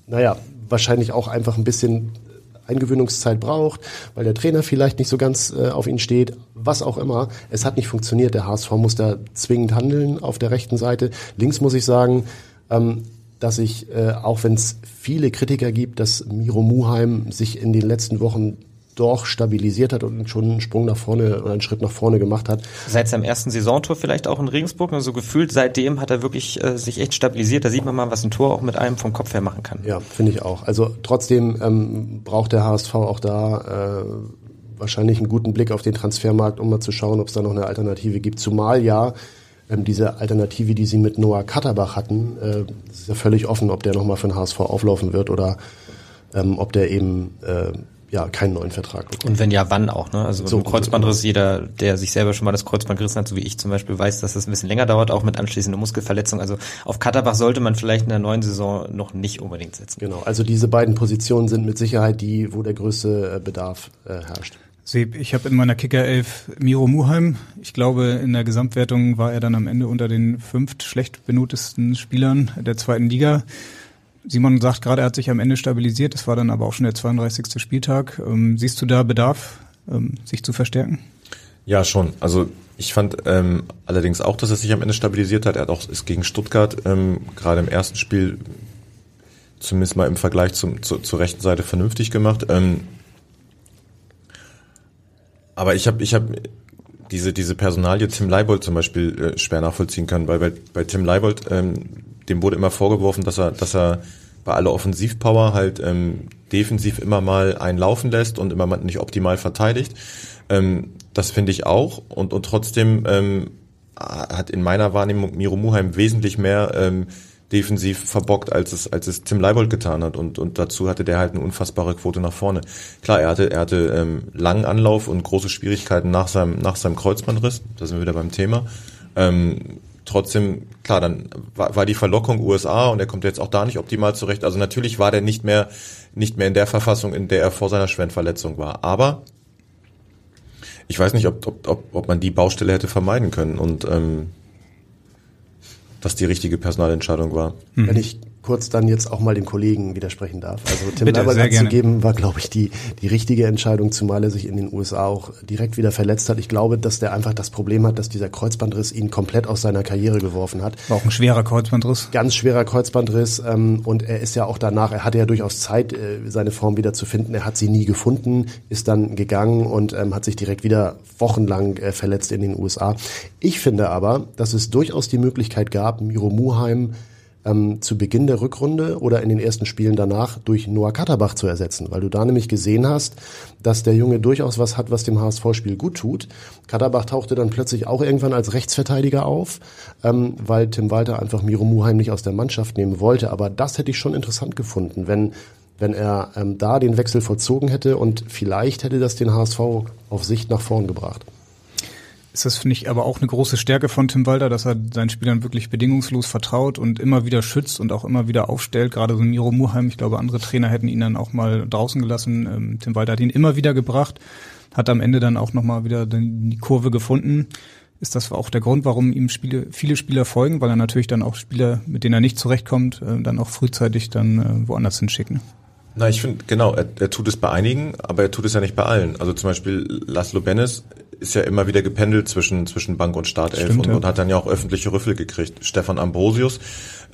naja, wahrscheinlich auch einfach ein bisschen Eingewöhnungszeit braucht, weil der Trainer vielleicht nicht so ganz äh, auf ihn steht, was auch immer. Es hat nicht funktioniert. Der HSV muss da zwingend handeln auf der rechten Seite. Links muss ich sagen, ähm, dass ich, äh, auch wenn es viele Kritiker gibt, dass Miro Muheim sich in den letzten Wochen doch stabilisiert hat und schon einen Sprung nach vorne oder einen Schritt nach vorne gemacht hat. Seit seinem ersten Saisontor vielleicht auch in Regensburg, also gefühlt seitdem hat er wirklich äh, sich echt stabilisiert. Da sieht man mal, was ein Tor auch mit einem vom Kopf her machen kann. Ja, finde ich auch. Also trotzdem ähm, braucht der HSV auch da äh, wahrscheinlich einen guten Blick auf den Transfermarkt, um mal zu schauen, ob es da noch eine Alternative gibt. Zumal ja ähm, diese Alternative, die sie mit Noah Katterbach hatten, äh, ist ja völlig offen, ob der nochmal für den HSV auflaufen wird oder ähm, ob der eben äh, ja keinen neuen Vertrag bekommt. Und wenn ja, wann auch, ne? Also so, ein Kreuzbandriss, jeder, der sich selber schon mal das Kreuzband gerissen hat, so wie ich zum Beispiel, weiß, dass das ein bisschen länger dauert, auch mit anschließender Muskelverletzung. Also auf Katterbach sollte man vielleicht in der neuen Saison noch nicht unbedingt setzen. Genau, also diese beiden Positionen sind mit Sicherheit die, wo der größte äh, Bedarf äh, herrscht. Seb, ich habe in meiner Kicker 11 Miro Muheim. Ich glaube, in der Gesamtwertung war er dann am Ende unter den fünf schlecht benotesten Spielern der zweiten Liga. Simon sagt gerade, er hat sich am Ende stabilisiert. Das war dann aber auch schon der 32. Spieltag. Ähm, siehst du da Bedarf, ähm, sich zu verstärken? Ja, schon. Also ich fand ähm, allerdings auch, dass er sich am Ende stabilisiert hat. Er hat auch ist gegen Stuttgart ähm, gerade im ersten Spiel zumindest mal im Vergleich zum, zu, zur rechten Seite vernünftig gemacht. Ähm, aber ich habe ich hab diese, diese Personalie Tim Leibold zum Beispiel äh, schwer nachvollziehen können, weil bei, bei Tim Leibold, ähm, dem wurde immer vorgeworfen, dass er, dass er bei aller Offensivpower halt ähm, defensiv immer mal einen laufen lässt und immer mal nicht optimal verteidigt. Ähm, das finde ich auch. Und, und trotzdem ähm, hat in meiner Wahrnehmung Miro Muheim wesentlich mehr ähm, defensiv verbockt, als es, als es Tim Leibold getan hat. Und, und dazu hatte der halt eine unfassbare Quote nach vorne. Klar, er hatte, er hatte ähm, langen Anlauf und große Schwierigkeiten nach seinem, nach seinem Kreuzbandriss. Da sind wir wieder beim Thema. Ähm, trotzdem, klar, dann war, war die Verlockung USA und er kommt jetzt auch da nicht optimal zurecht. Also natürlich war der nicht mehr, nicht mehr in der Verfassung, in der er vor seiner Schwendverletzung war. Aber ich weiß nicht, ob, ob, ob, ob man die Baustelle hätte vermeiden können und ähm, das die richtige Personalentscheidung war. Wenn ich kurz dann jetzt auch mal dem Kollegen widersprechen darf. Also Tim Leibold abzugeben war, glaube ich, die, die richtige Entscheidung, zumal er sich in den USA auch direkt wieder verletzt hat. Ich glaube, dass der einfach das Problem hat, dass dieser Kreuzbandriss ihn komplett aus seiner Karriere geworfen hat. War auch ein schwerer Kreuzbandriss. Ganz schwerer Kreuzbandriss. Ähm, und er ist ja auch danach, er hatte ja durchaus Zeit, äh, seine Form wieder zu finden. Er hat sie nie gefunden, ist dann gegangen und ähm, hat sich direkt wieder wochenlang äh, verletzt in den USA. Ich finde aber, dass es durchaus die Möglichkeit gab, Miro Muheim ähm, zu Beginn der Rückrunde oder in den ersten Spielen danach durch Noah Katterbach zu ersetzen, weil du da nämlich gesehen hast, dass der Junge durchaus was hat, was dem HSV-Spiel gut tut. Katterbach tauchte dann plötzlich auch irgendwann als Rechtsverteidiger auf, ähm, weil Tim Walter einfach Miro Muheim nicht aus der Mannschaft nehmen wollte. Aber das hätte ich schon interessant gefunden, wenn wenn er ähm, da den Wechsel vollzogen hätte und vielleicht hätte das den HSV auf Sicht nach vorn gebracht ist das, finde ich, aber auch eine große Stärke von Tim Walter, dass er seinen Spielern wirklich bedingungslos vertraut und immer wieder schützt und auch immer wieder aufstellt. Gerade so Miro Muheim, ich glaube, andere Trainer hätten ihn dann auch mal draußen gelassen. Ähm, Tim Walter hat ihn immer wieder gebracht, hat am Ende dann auch nochmal wieder die Kurve gefunden. Ist das auch der Grund, warum ihm Spiele, viele Spieler folgen, weil er natürlich dann auch Spieler, mit denen er nicht zurechtkommt, äh, dann auch frühzeitig dann äh, woanders hinschicken? Na, ich finde, genau, er, er tut es bei einigen, aber er tut es ja nicht bei allen. Also zum Beispiel Laszlo Bennis ist ja immer wieder gependelt zwischen, zwischen Bank und Startelf Stimmt, und, ja. und hat dann ja auch öffentliche Rüffel gekriegt. Stefan Ambrosius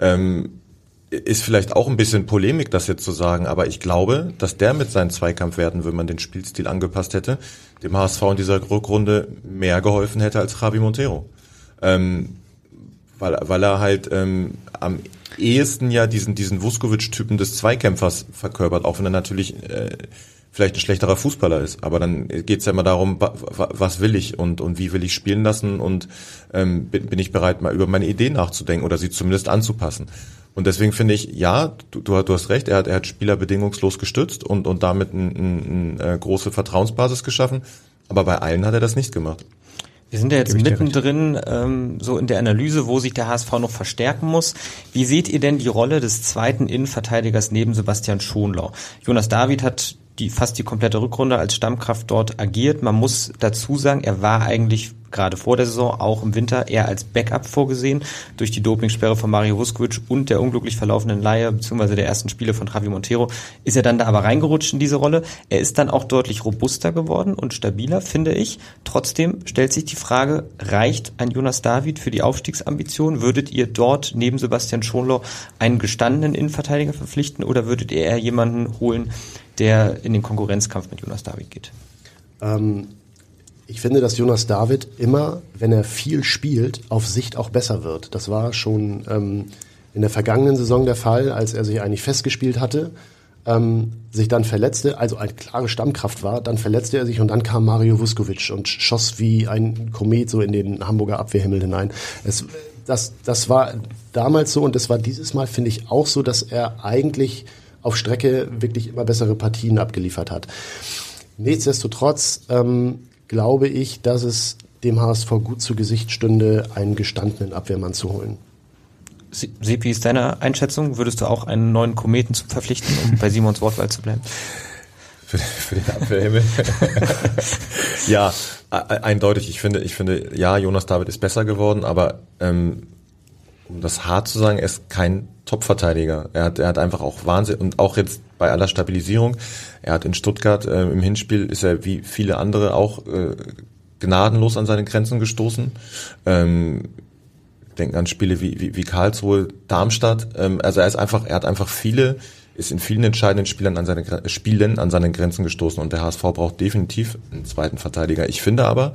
ähm, ist vielleicht auch ein bisschen Polemik, das jetzt zu sagen, aber ich glaube, dass der mit seinen Zweikampfwerten, wenn man den Spielstil angepasst hätte, dem HSV in dieser Rückrunde mehr geholfen hätte als Javi Montero. Ähm, weil, weil er halt ähm, am ehesten ja diesen, diesen Vuskovic-Typen des Zweikämpfers verkörpert, auch wenn er natürlich äh, vielleicht ein schlechterer Fußballer ist. Aber dann geht's ja immer darum, wa- wa- was will ich und, und wie will ich spielen lassen und ähm, bin, bin ich bereit, mal über meine Idee nachzudenken oder sie zumindest anzupassen. Und deswegen finde ich, ja, du, du, du hast recht, er hat, er hat Spieler bedingungslos gestützt und, und damit eine ein, ein, äh, große Vertrauensbasis geschaffen. Aber bei allen hat er das nicht gemacht. Wir sind ja jetzt mittendrin ähm, so in der Analyse, wo sich der HSV noch verstärken muss. Wie seht ihr denn die Rolle des zweiten Innenverteidigers neben Sebastian Schonlau? Jonas David hat die fast die komplette Rückrunde als Stammkraft dort agiert. Man muss dazu sagen, er war eigentlich gerade vor der Saison, auch im Winter, eher als Backup vorgesehen. Durch die Dopingsperre von Mario Vuskovic und der unglücklich verlaufenden Leihe, beziehungsweise der ersten Spiele von Javi Montero, ist er dann da aber reingerutscht in diese Rolle. Er ist dann auch deutlich robuster geworden und stabiler, finde ich. Trotzdem stellt sich die Frage, reicht ein Jonas David für die Aufstiegsambition? Würdet ihr dort neben Sebastian Schonlau einen gestandenen Innenverteidiger verpflichten oder würdet ihr eher jemanden holen, der in den Konkurrenzkampf mit Jonas David geht? Ähm, ich finde, dass Jonas David immer, wenn er viel spielt, auf Sicht auch besser wird. Das war schon ähm, in der vergangenen Saison der Fall, als er sich eigentlich festgespielt hatte, ähm, sich dann verletzte, also eine klare Stammkraft war, dann verletzte er sich und dann kam Mario Vuskovic und schoss wie ein Komet so in den Hamburger Abwehrhimmel hinein. Es, das, das war damals so und das war dieses Mal, finde ich, auch so, dass er eigentlich auf Strecke wirklich immer bessere Partien abgeliefert hat. Nichtsdestotrotz ähm, glaube ich, dass es dem HSV gut zu Gesicht stünde, einen gestandenen Abwehrmann zu holen. Wie ist deine Einschätzung? Würdest du auch einen neuen Kometen verpflichten, um bei Simons Wortwahl zu bleiben? Für, für den Abwehrhimmel. ja, e- e- eindeutig. Ich finde, ich finde, ja, Jonas David ist besser geworden, aber ähm, um das hart zu sagen, er ist kein Top-Verteidiger. Er hat, er hat einfach auch Wahnsinn und auch jetzt bei aller Stabilisierung. Er hat in Stuttgart äh, im Hinspiel ist er wie viele andere auch äh, gnadenlos an seine Grenzen gestoßen. Ähm, denken an Spiele wie, wie, wie Karlsruhe, Darmstadt. Ähm, also er ist einfach, er hat einfach viele, ist in vielen entscheidenden Spielen an seine Spielen an seine Grenzen gestoßen und der HSV braucht definitiv einen zweiten Verteidiger. Ich finde aber,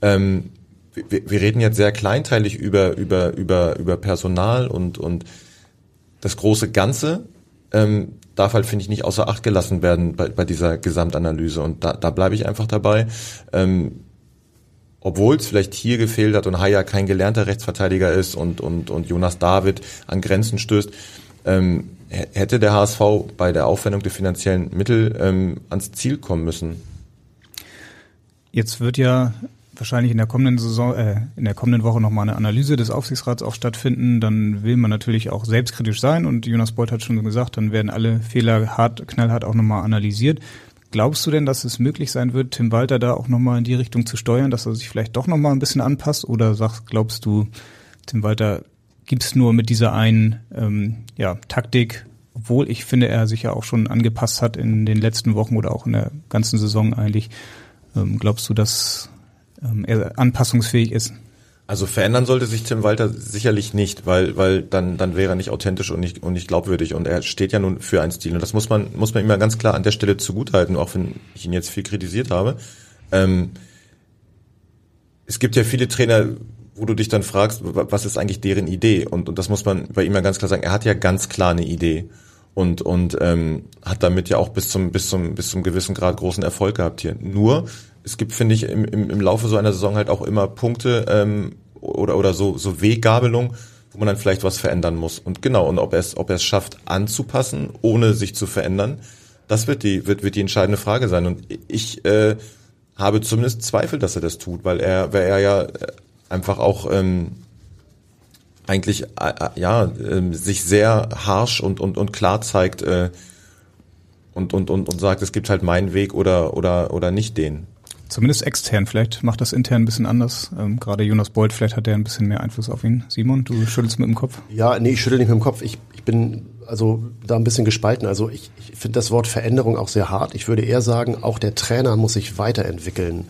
ähm, wir, wir reden jetzt sehr kleinteilig über über über über Personal und und das große Ganze ähm, darf halt finde ich nicht außer Acht gelassen werden bei, bei dieser Gesamtanalyse und da, da bleibe ich einfach dabei. Ähm, obwohl es vielleicht hier gefehlt hat und Haya kein gelernter Rechtsverteidiger ist und, und, und Jonas David an Grenzen stößt, ähm, hätte der HSV bei der Aufwendung der finanziellen Mittel ähm, ans Ziel kommen müssen. Jetzt wird ja wahrscheinlich in der kommenden Saison, äh, in der kommenden Woche nochmal eine Analyse des Aufsichtsrats auch stattfinden. Dann will man natürlich auch selbstkritisch sein und Jonas Beuth hat schon gesagt, dann werden alle Fehler hart, knallhart auch nochmal analysiert. Glaubst du denn, dass es möglich sein wird, Tim Walter da auch nochmal in die Richtung zu steuern, dass er sich vielleicht doch nochmal ein bisschen anpasst? Oder sagst, glaubst du, Tim Walter gibt's nur mit dieser einen ähm, ja, Taktik, obwohl ich finde, er sich ja auch schon angepasst hat in den letzten Wochen oder auch in der ganzen Saison eigentlich. Ähm, glaubst du, dass ähm, anpassungsfähig ist? Also verändern sollte sich Tim Walter sicherlich nicht, weil, weil dann, dann wäre er nicht authentisch und nicht, und nicht glaubwürdig. Und er steht ja nun für einen Stil. Und das muss man, muss man ja ganz klar an der Stelle zugutehalten, auch wenn ich ihn jetzt viel kritisiert habe. Ähm, es gibt ja viele Trainer, wo du dich dann fragst, wa- was ist eigentlich deren Idee? Und, und das muss man bei ihm ja ganz klar sagen. Er hat ja ganz klar eine Idee und und ähm, hat damit ja auch bis zum bis zum bis zum gewissen Grad großen Erfolg gehabt hier. Nur es gibt finde ich im, im, im Laufe so einer Saison halt auch immer Punkte ähm, oder oder so so Weggabelung, wo man dann vielleicht was verändern muss. Und genau und ob er es ob er es schafft anzupassen, ohne sich zu verändern, das wird die wird wird die entscheidende Frage sein. Und ich äh, habe zumindest Zweifel, dass er das tut, weil er weil er ja äh, einfach auch ähm, eigentlich äh, äh, ja ähm, sich sehr harsh und und und klar zeigt äh, und und und und sagt, es gibt halt meinen Weg oder oder oder nicht den. Zumindest extern. Vielleicht macht das intern ein bisschen anders. Ähm, gerade Jonas Beuth, vielleicht hat er ein bisschen mehr Einfluss auf ihn. Simon, du schüttelst mit dem Kopf. Ja, nee, ich schüttel nicht mit dem Kopf. Ich, ich bin also da ein bisschen gespalten. Also ich, ich finde das Wort Veränderung auch sehr hart. Ich würde eher sagen, auch der Trainer muss sich weiterentwickeln,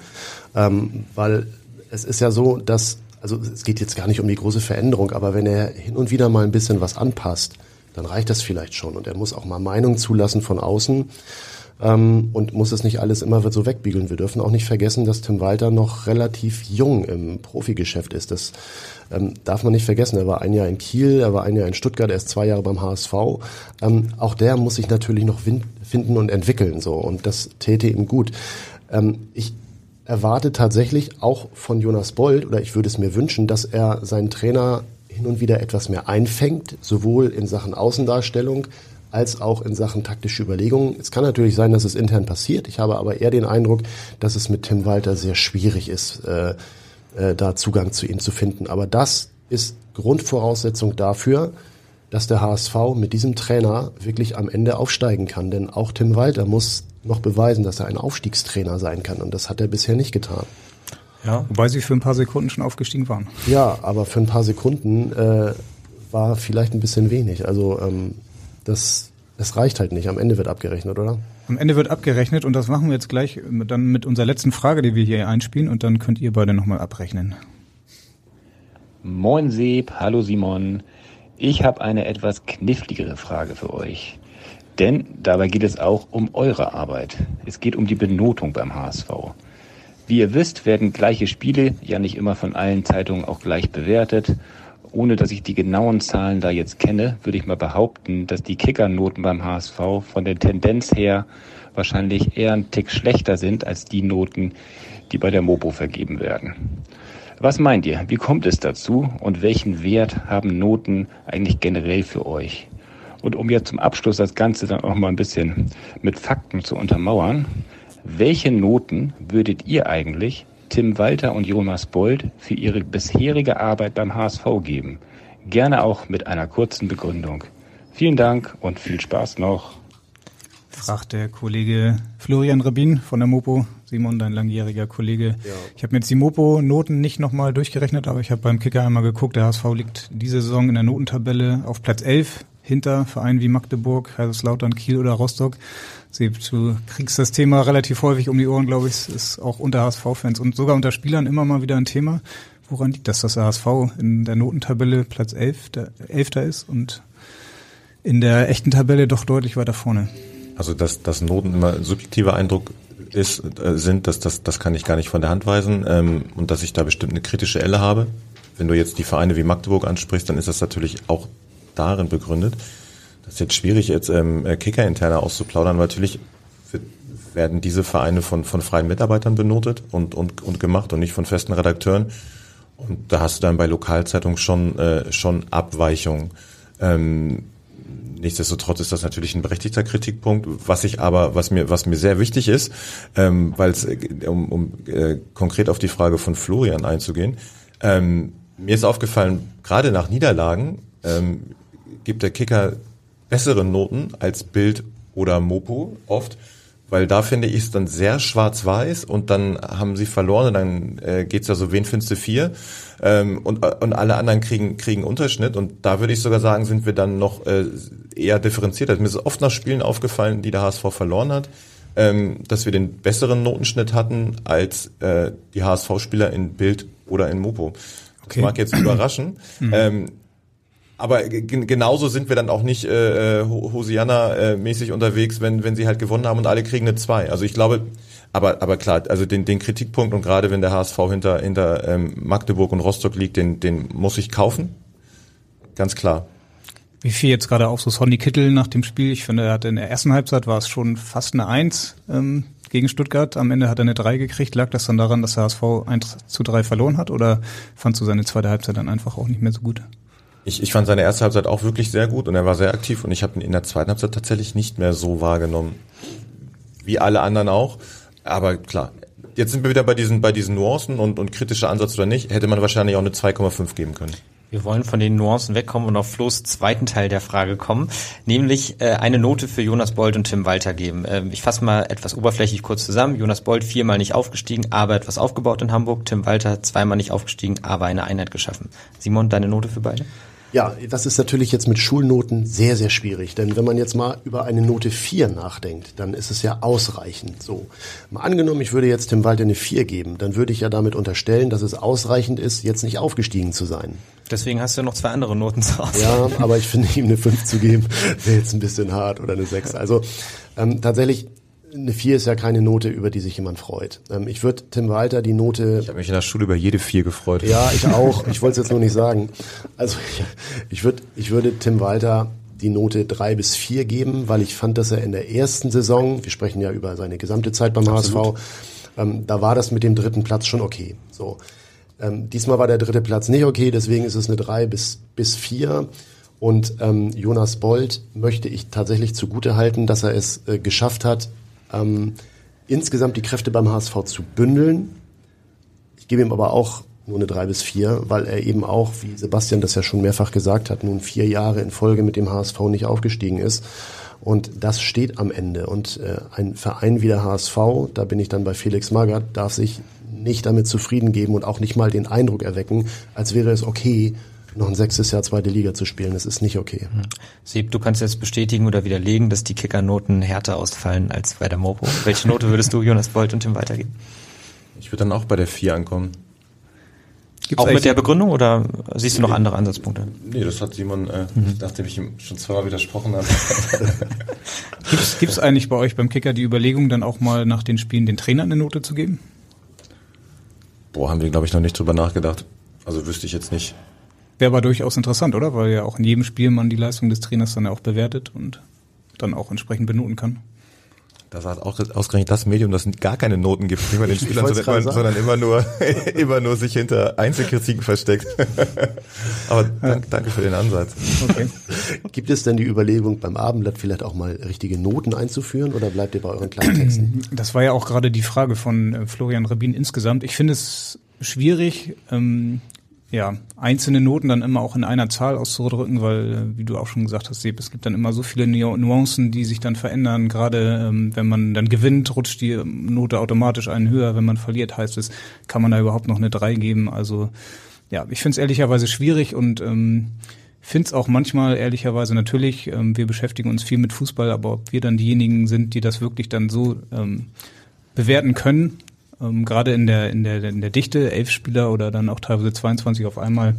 ähm, weil es ist ja so, dass also es geht jetzt gar nicht um die große Veränderung, aber wenn er hin und wieder mal ein bisschen was anpasst, dann reicht das vielleicht schon. Und er muss auch mal Meinung zulassen von außen ähm, und muss es nicht alles immer so wegbiegeln. Wir dürfen auch nicht vergessen, dass Tim Walter noch relativ jung im Profigeschäft ist. Das ähm, darf man nicht vergessen. Er war ein Jahr in Kiel, er war ein Jahr in Stuttgart, er ist zwei Jahre beim HSV. Ähm, auch der muss sich natürlich noch finden und entwickeln. So und das täte ihm gut. Ähm, ich erwarte tatsächlich auch von Jonas Bold, oder ich würde es mir wünschen, dass er seinen Trainer hin und wieder etwas mehr einfängt, sowohl in Sachen Außendarstellung als auch in Sachen taktische Überlegungen. Es kann natürlich sein, dass es intern passiert. Ich habe aber eher den Eindruck, dass es mit Tim Walter sehr schwierig ist, äh, äh, da Zugang zu ihm zu finden. Aber das ist Grundvoraussetzung dafür, dass der HSV mit diesem Trainer wirklich am Ende aufsteigen kann. Denn auch Tim Walter muss noch beweisen, dass er ein Aufstiegstrainer sein kann. Und das hat er bisher nicht getan. Ja, wobei sie für ein paar Sekunden schon aufgestiegen waren. Ja, aber für ein paar Sekunden äh, war vielleicht ein bisschen wenig. Also ähm, das, das reicht halt nicht. Am Ende wird abgerechnet, oder? Am Ende wird abgerechnet und das machen wir jetzt gleich dann mit unserer letzten Frage, die wir hier einspielen und dann könnt ihr beide nochmal abrechnen. Moin Seb, hallo Simon. Ich habe eine etwas kniffligere Frage für euch. Denn dabei geht es auch um eure Arbeit. Es geht um die Benotung beim HSV. Wie ihr wisst, werden gleiche Spiele ja nicht immer von allen Zeitungen auch gleich bewertet. Ohne dass ich die genauen Zahlen da jetzt kenne, würde ich mal behaupten, dass die Kickernoten beim HSV von der Tendenz her wahrscheinlich eher ein Tick schlechter sind als die Noten, die bei der Mopo vergeben werden. Was meint ihr? Wie kommt es dazu und welchen Wert haben Noten eigentlich generell für euch? Und um jetzt zum Abschluss das Ganze dann auch mal ein bisschen mit Fakten zu untermauern, welche Noten würdet ihr eigentlich Tim Walter und Jonas Bold für ihre bisherige Arbeit beim HSV geben? Gerne auch mit einer kurzen Begründung. Vielen Dank und viel Spaß noch. Fragt der Kollege Florian Rabin von der Mopo. Simon, dein langjähriger Kollege. Ja. Ich habe mir jetzt die Mopo-Noten nicht nochmal durchgerechnet, aber ich habe beim Kicker einmal geguckt. Der HSV liegt diese Saison in der Notentabelle auf Platz 11 hinter Vereinen wie Magdeburg, Kaiserslautern, Kiel oder Rostock. Sie, du kriegst das Thema relativ häufig um die Ohren, glaube ich. Ist auch unter HSV-Fans und sogar unter Spielern immer mal wieder ein Thema. Woran liegt das, dass der HSV in der Notentabelle Platz 11, der Elfter ist und in der echten Tabelle doch deutlich weiter vorne? Also dass, dass Noten immer subjektiver Eindruck ist, äh, sind, dass das, das kann ich gar nicht von der Hand weisen ähm, und dass ich da bestimmt eine kritische Elle habe. Wenn du jetzt die Vereine wie Magdeburg ansprichst, dann ist das natürlich auch darin begründet. Das ist jetzt schwierig, jetzt ähm, äh, Kicker-interner auszuplaudern, weil natürlich werden diese Vereine von, von freien Mitarbeitern benotet und, und, und gemacht und nicht von festen Redakteuren. Und da hast du dann bei Lokalzeitungen schon, äh, schon Abweichungen. Ähm, nichtsdestotrotz ist das natürlich ein berechtigter Kritikpunkt, was ich aber, was mir, was mir sehr wichtig ist, ähm, weil es, äh, um, um äh, konkret auf die Frage von Florian einzugehen, ähm, mir ist aufgefallen, gerade nach Niederlagen ähm, gibt der Kicker bessere Noten als Bild oder Mopo oft, weil da finde ich es dann sehr schwarz-weiß und dann haben sie verloren und dann äh, geht's ja so, wen findest du vier? Ähm, und, und alle anderen kriegen, kriegen Unterschnitt und da würde ich sogar sagen, sind wir dann noch äh, eher differenziert. Also mir ist oft nach Spielen aufgefallen, die der HSV verloren hat, ähm, dass wir den besseren Notenschnitt hatten als äh, die HSV-Spieler in Bild oder in Mopo. Das okay. mag jetzt überraschen. Mhm. Ähm, aber genauso sind wir dann auch nicht äh, äh Hosianna-mäßig unterwegs, wenn, wenn sie halt gewonnen haben und alle kriegen eine 2. Also ich glaube, aber, aber klar, also den, den Kritikpunkt und gerade wenn der HSV hinter, hinter ähm, Magdeburg und Rostock liegt, den, den muss ich kaufen. Ganz klar. Wie viel jetzt gerade auch so Sonny Kittel nach dem Spiel? Ich finde, er hat in der ersten Halbzeit war es schon fast eine Eins ähm, gegen Stuttgart. Am Ende hat er eine Drei gekriegt. Lag das dann daran, dass der HSV 1 zu 3 verloren hat oder fandst du seine zweite Halbzeit dann einfach auch nicht mehr so gut? Ich, ich fand seine erste Halbzeit auch wirklich sehr gut und er war sehr aktiv und ich habe ihn in der zweiten Halbzeit tatsächlich nicht mehr so wahrgenommen. Wie alle anderen auch. Aber klar, jetzt sind wir wieder bei diesen, bei diesen Nuancen und, und kritischer Ansatz oder nicht, hätte man wahrscheinlich auch eine 2,5 geben können. Wir wollen von den Nuancen wegkommen und auf Flo's zweiten Teil der Frage kommen, nämlich äh, eine Note für Jonas Bold und Tim Walter geben. Ähm, ich fasse mal etwas oberflächlich kurz zusammen. Jonas Bold viermal nicht aufgestiegen, aber etwas aufgebaut in Hamburg. Tim Walter zweimal nicht aufgestiegen, aber eine Einheit geschaffen. Simon, deine Note für beide? Ja, das ist natürlich jetzt mit Schulnoten sehr, sehr schwierig. Denn wenn man jetzt mal über eine Note 4 nachdenkt, dann ist es ja ausreichend. So. Mal angenommen, ich würde jetzt Tim Walter eine 4 geben, dann würde ich ja damit unterstellen, dass es ausreichend ist, jetzt nicht aufgestiegen zu sein. Deswegen hast du noch zwei andere Noten zu Hause. Ja, aber ich finde, ihm eine 5 zu geben, wäre jetzt ein bisschen hart oder eine 6. Also ähm, tatsächlich, eine 4 ist ja keine Note, über die sich jemand freut. Ähm, ich würde Tim Walter die Note. Ich habe mich in der Schule über jede 4 gefreut. Ja, ich auch. Ich wollte es jetzt nur nicht sagen. Also ich, ich, würd, ich würde Tim Walter die Note 3 bis 4 geben, weil ich fand, dass er in der ersten Saison, wir sprechen ja über seine gesamte Zeit beim Absolut. HSV, ähm, da war das mit dem dritten Platz schon okay. So. Ähm, diesmal war der dritte Platz nicht okay, deswegen ist es eine 3 bis, bis 4. Und ähm, Jonas Bold möchte ich tatsächlich zugute halten, dass er es äh, geschafft hat, ähm, insgesamt die Kräfte beim HSV zu bündeln. Ich gebe ihm aber auch nur eine drei bis vier, weil er eben auch, wie Sebastian das ja schon mehrfach gesagt hat, nun vier Jahre in Folge mit dem HSV nicht aufgestiegen ist. Und das steht am Ende. Und äh, ein Verein wie der HSV, da bin ich dann bei Felix Magath, darf sich nicht damit zufrieden geben und auch nicht mal den Eindruck erwecken, als wäre es okay, noch ein sechstes Jahr zweite Liga zu spielen. Das ist nicht okay. Hm. Sieb, du kannst jetzt bestätigen oder widerlegen, dass die Kickernoten härter ausfallen als bei der Mopo. Welche Note würdest du Jonas Bolt und Tim weitergeben? Ich würde dann auch bei der 4 ankommen. Gibt's auch mit der Begründung oder siehst du noch andere Ansatzpunkte? Nee, das hat Simon, äh, mhm. nachdem ich ihm schon zweimal widersprochen habe. Gibt es eigentlich bei euch beim Kicker die Überlegung, dann auch mal nach den Spielen den Trainer eine Note zu geben? Boah, haben wir, glaube ich, noch nicht drüber nachgedacht. Also wüsste ich jetzt nicht. Wäre aber durchaus interessant, oder? Weil ja auch in jedem Spiel man die Leistung des Trainers dann auch bewertet und dann auch entsprechend benoten kann. Das hat auch ausgerechnet das Medium, das gar keine Noten gibt, nicht mal den Spielern, sondern, sondern, immer nur, immer nur sich hinter Einzelkritiken versteckt. Aber danke, danke für den Ansatz. Okay. Gibt es denn die Überlegung, beim Abendblatt vielleicht auch mal richtige Noten einzuführen oder bleibt ihr bei euren kleinen Texten? Das war ja auch gerade die Frage von äh, Florian Rabin insgesamt. Ich finde es schwierig, ähm, ja, einzelne Noten dann immer auch in einer Zahl auszudrücken, weil, äh, wie du auch schon gesagt hast, Seb, es gibt dann immer so viele Nuancen, die sich dann verändern. Gerade ähm, wenn man dann gewinnt, rutscht die Note automatisch einen höher. Wenn man verliert, heißt es, kann man da überhaupt noch eine 3 geben. Also ja, ich finde es ehrlicherweise schwierig und ähm, finde es auch manchmal ehrlicherweise natürlich, ähm, wir beschäftigen uns viel mit Fußball, aber ob wir dann diejenigen sind, die das wirklich dann so ähm, bewerten können, ähm, gerade in der, in, der, in der Dichte, elf Spieler oder dann auch teilweise 22 auf einmal,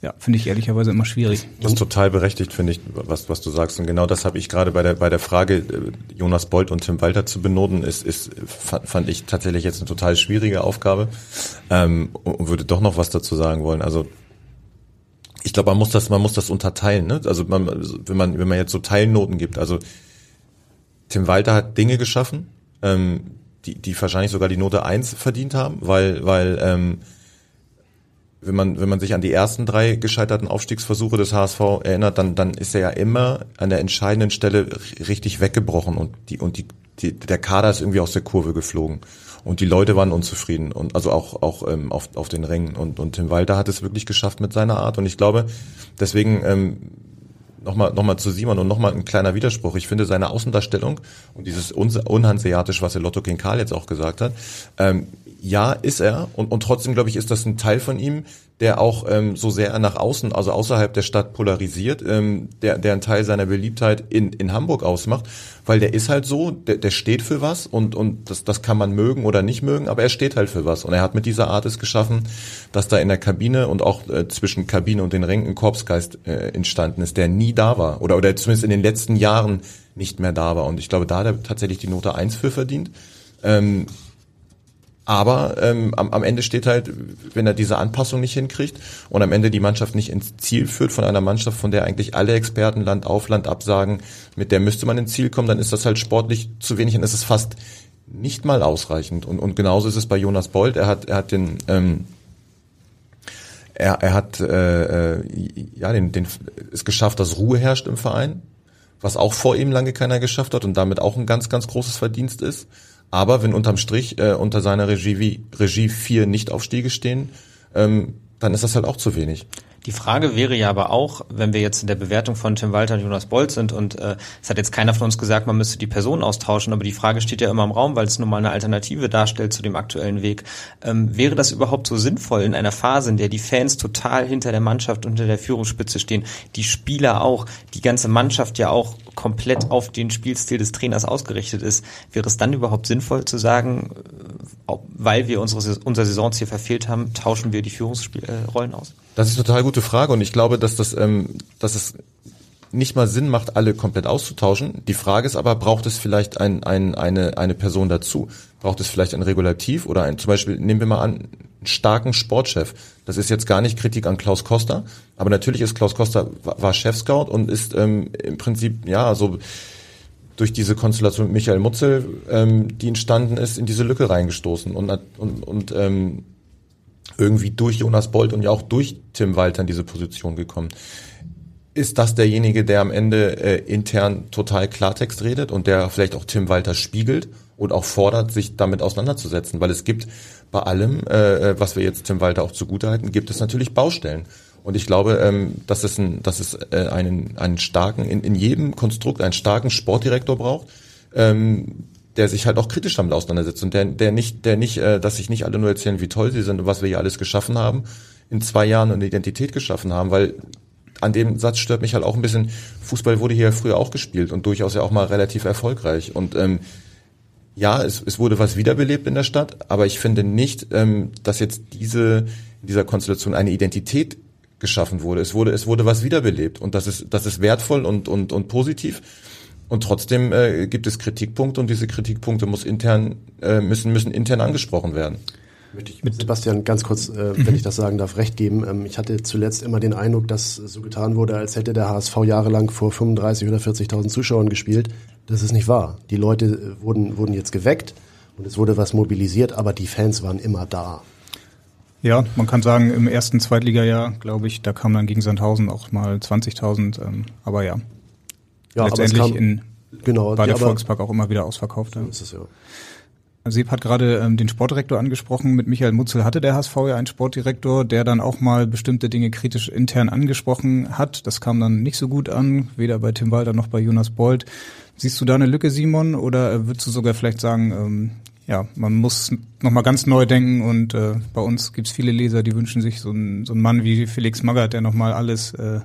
ja, finde ich ehrlicherweise immer schwierig. Das ist total berechtigt, finde ich, was, was du sagst. Und genau das habe ich gerade bei der, bei der Frage, äh, Jonas Bolt und Tim Walter zu benoten, ist, ist, fand ich tatsächlich jetzt eine total schwierige Aufgabe ähm, und würde doch noch was dazu sagen wollen. Also ich glaube, man muss das, man muss das unterteilen. Ne? Also man, wenn man, wenn man jetzt so Teilnoten gibt. Also Tim Walter hat Dinge geschaffen, ähm, die, die wahrscheinlich sogar die Note eins verdient haben, weil, weil ähm, wenn man, wenn man sich an die ersten drei gescheiterten Aufstiegsversuche des HSV erinnert, dann, dann ist er ja immer an der entscheidenden Stelle richtig weggebrochen und die, und die, die, der Kader ist irgendwie aus der Kurve geflogen. Und die Leute waren unzufrieden und also auch, auch ähm, auf, auf den Rängen. Und, und Tim Walter hat es wirklich geschafft mit seiner Art. Und ich glaube, deswegen ähm, nochmal noch mal zu Simon und nochmal ein kleiner Widerspruch. Ich finde seine Außendarstellung und dieses Unhanseatisch, was der Lotto King Karl jetzt auch gesagt hat, ähm, ja, ist er. Und, und trotzdem, glaube ich, ist das ein Teil von ihm, der auch ähm, so sehr nach außen, also außerhalb der Stadt polarisiert, ähm, der, der einen Teil seiner Beliebtheit in, in Hamburg ausmacht, weil der ist halt so, der, der steht für was und, und das, das kann man mögen oder nicht mögen, aber er steht halt für was. Und er hat mit dieser Art es geschaffen, dass da in der Kabine und auch äh, zwischen Kabine und den Rängen ein Korpsgeist äh, entstanden ist, der nie da war oder, oder zumindest in den letzten Jahren nicht mehr da war. Und ich glaube, da hat er tatsächlich die Note eins für verdient. Ähm, aber ähm, am, am Ende steht halt, wenn er diese Anpassung nicht hinkriegt und am Ende die Mannschaft nicht ins Ziel führt von einer Mannschaft, von der eigentlich alle Experten Land auf Land absagen, mit der müsste man ins Ziel kommen, dann ist das halt sportlich zu wenig und es ist fast nicht mal ausreichend. Und, und genauso ist es bei Jonas Bolt. Er hat, er hat den ähm, er, er hat äh, äh, ja den, den es geschafft, dass Ruhe herrscht im Verein, was auch vor ihm lange keiner geschafft hat und damit auch ein ganz, ganz großes Verdienst ist. Aber wenn unterm Strich äh, unter seiner Regie, Regie vier Nichtaufstiege stehen, ähm, dann ist das halt auch zu wenig. Die Frage wäre ja aber auch, wenn wir jetzt in der Bewertung von Tim Walter und Jonas Bolt sind und äh, es hat jetzt keiner von uns gesagt, man müsste die Person austauschen, aber die Frage steht ja immer im Raum, weil es nun mal eine Alternative darstellt zu dem aktuellen Weg. Ähm, wäre das überhaupt so sinnvoll in einer Phase, in der die Fans total hinter der Mannschaft, unter der Führungsspitze stehen, die Spieler auch, die ganze Mannschaft ja auch komplett auf den Spielstil des Trainers ausgerichtet ist, wäre es dann überhaupt sinnvoll zu sagen, äh, weil wir unsere, unser Saisonziel verfehlt haben, tauschen wir die Führungsrollen aus? Das ist eine total gute Frage und ich glaube, dass das, ähm, dass es nicht mal Sinn macht, alle komplett auszutauschen. Die Frage ist aber, braucht es vielleicht ein, ein, eine, eine Person dazu? Braucht es vielleicht ein Regulativ oder ein, zum Beispiel, nehmen wir mal an, einen starken Sportchef. Das ist jetzt gar nicht Kritik an Klaus Costa, aber natürlich ist Klaus Costa, war Chefscout und ist ähm, im Prinzip, ja, so durch diese Konstellation mit Michael Mutzel, ähm, die entstanden ist, in diese Lücke reingestoßen und, und, und ähm, irgendwie durch Jonas Bolt und ja auch durch Tim Walter in diese Position gekommen. Ist das derjenige, der am Ende äh, intern total Klartext redet und der vielleicht auch Tim Walter spiegelt und auch fordert, sich damit auseinanderzusetzen? Weil es gibt bei allem, äh, äh was wir jetzt Tim Walter auch zugutehalten, gibt es natürlich Baustellen. Und ich glaube, ähm, dass es, ein, dass es äh, einen, einen starken, in, in jedem Konstrukt einen starken Sportdirektor braucht, ähm, der sich halt auch kritisch damit auseinandersetzt und der, der nicht, der nicht, äh, dass sich nicht alle nur erzählen, wie toll sie sind und was wir hier alles geschaffen haben, in zwei Jahren eine Identität geschaffen haben, weil an dem Satz stört mich halt auch ein bisschen, Fußball wurde hier früher auch gespielt und durchaus ja auch mal relativ erfolgreich. Und ähm, ja, es, es wurde was wiederbelebt in der Stadt, aber ich finde nicht, ähm, dass jetzt diese, in dieser Konstellation eine Identität geschaffen wurde. Es wurde, es wurde was wiederbelebt und das ist, das ist wertvoll und, und, und positiv. Und trotzdem äh, gibt es Kritikpunkte und diese Kritikpunkte muss intern, äh, müssen, müssen intern angesprochen werden. Möchte ich mit Sebastian ganz kurz, äh, wenn ich das sagen darf, recht geben. Ähm, ich hatte zuletzt immer den Eindruck, dass so getan wurde, als hätte der HSV jahrelang vor 35 oder 40.000 Zuschauern gespielt. Das ist nicht wahr. Die Leute äh, wurden, wurden jetzt geweckt und es wurde was mobilisiert, aber die Fans waren immer da. Ja, man kann sagen, im ersten Zweitligajahr, glaube ich, da kam dann gegen Sandhausen auch mal 20.000, ähm, aber ja. Ja, letztendlich kam, in, genau, war der Volkspark auch immer wieder ausverkauft. So ist es ja. Sieb hat gerade ähm, den Sportdirektor angesprochen. Mit Michael Mutzel hatte der HSV ja einen Sportdirektor, der dann auch mal bestimmte Dinge kritisch intern angesprochen hat. Das kam dann nicht so gut an, weder bei Tim Walter noch bei Jonas Bold. Siehst du da eine Lücke, Simon, oder würdest du sogar vielleicht sagen, ähm, ja, man muss nochmal ganz neu denken und äh, bei uns gibt's viele Leser, die wünschen sich so einen so einen Mann wie Felix Magath, der nochmal alles äh,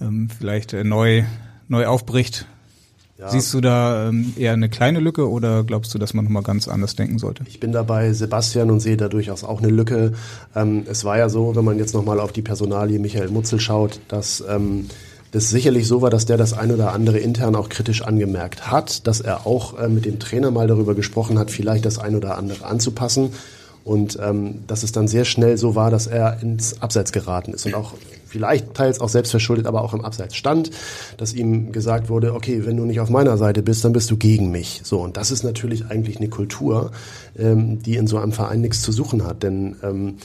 ähm, vielleicht äh, neu neu aufbricht. Ja. Siehst du da ähm, eher eine kleine Lücke oder glaubst du, dass man nochmal ganz anders denken sollte? Ich bin dabei Sebastian und sehe da durchaus auch eine Lücke. Ähm, es war ja so, wenn man jetzt nochmal auf die Personalie Michael Mutzel schaut, dass ähm, das sicherlich so war, dass der das ein oder andere intern auch kritisch angemerkt hat, dass er auch äh, mit dem Trainer mal darüber gesprochen hat, vielleicht das ein oder andere anzupassen. Und ähm, dass es dann sehr schnell so war, dass er ins Abseits geraten ist und auch vielleicht teils auch selbstverschuldet, aber auch im Abseits stand, dass ihm gesagt wurde, okay, wenn du nicht auf meiner Seite bist, dann bist du gegen mich. So, und das ist natürlich eigentlich eine Kultur, ähm, die in so einem Verein nichts zu suchen hat. Denn ähm,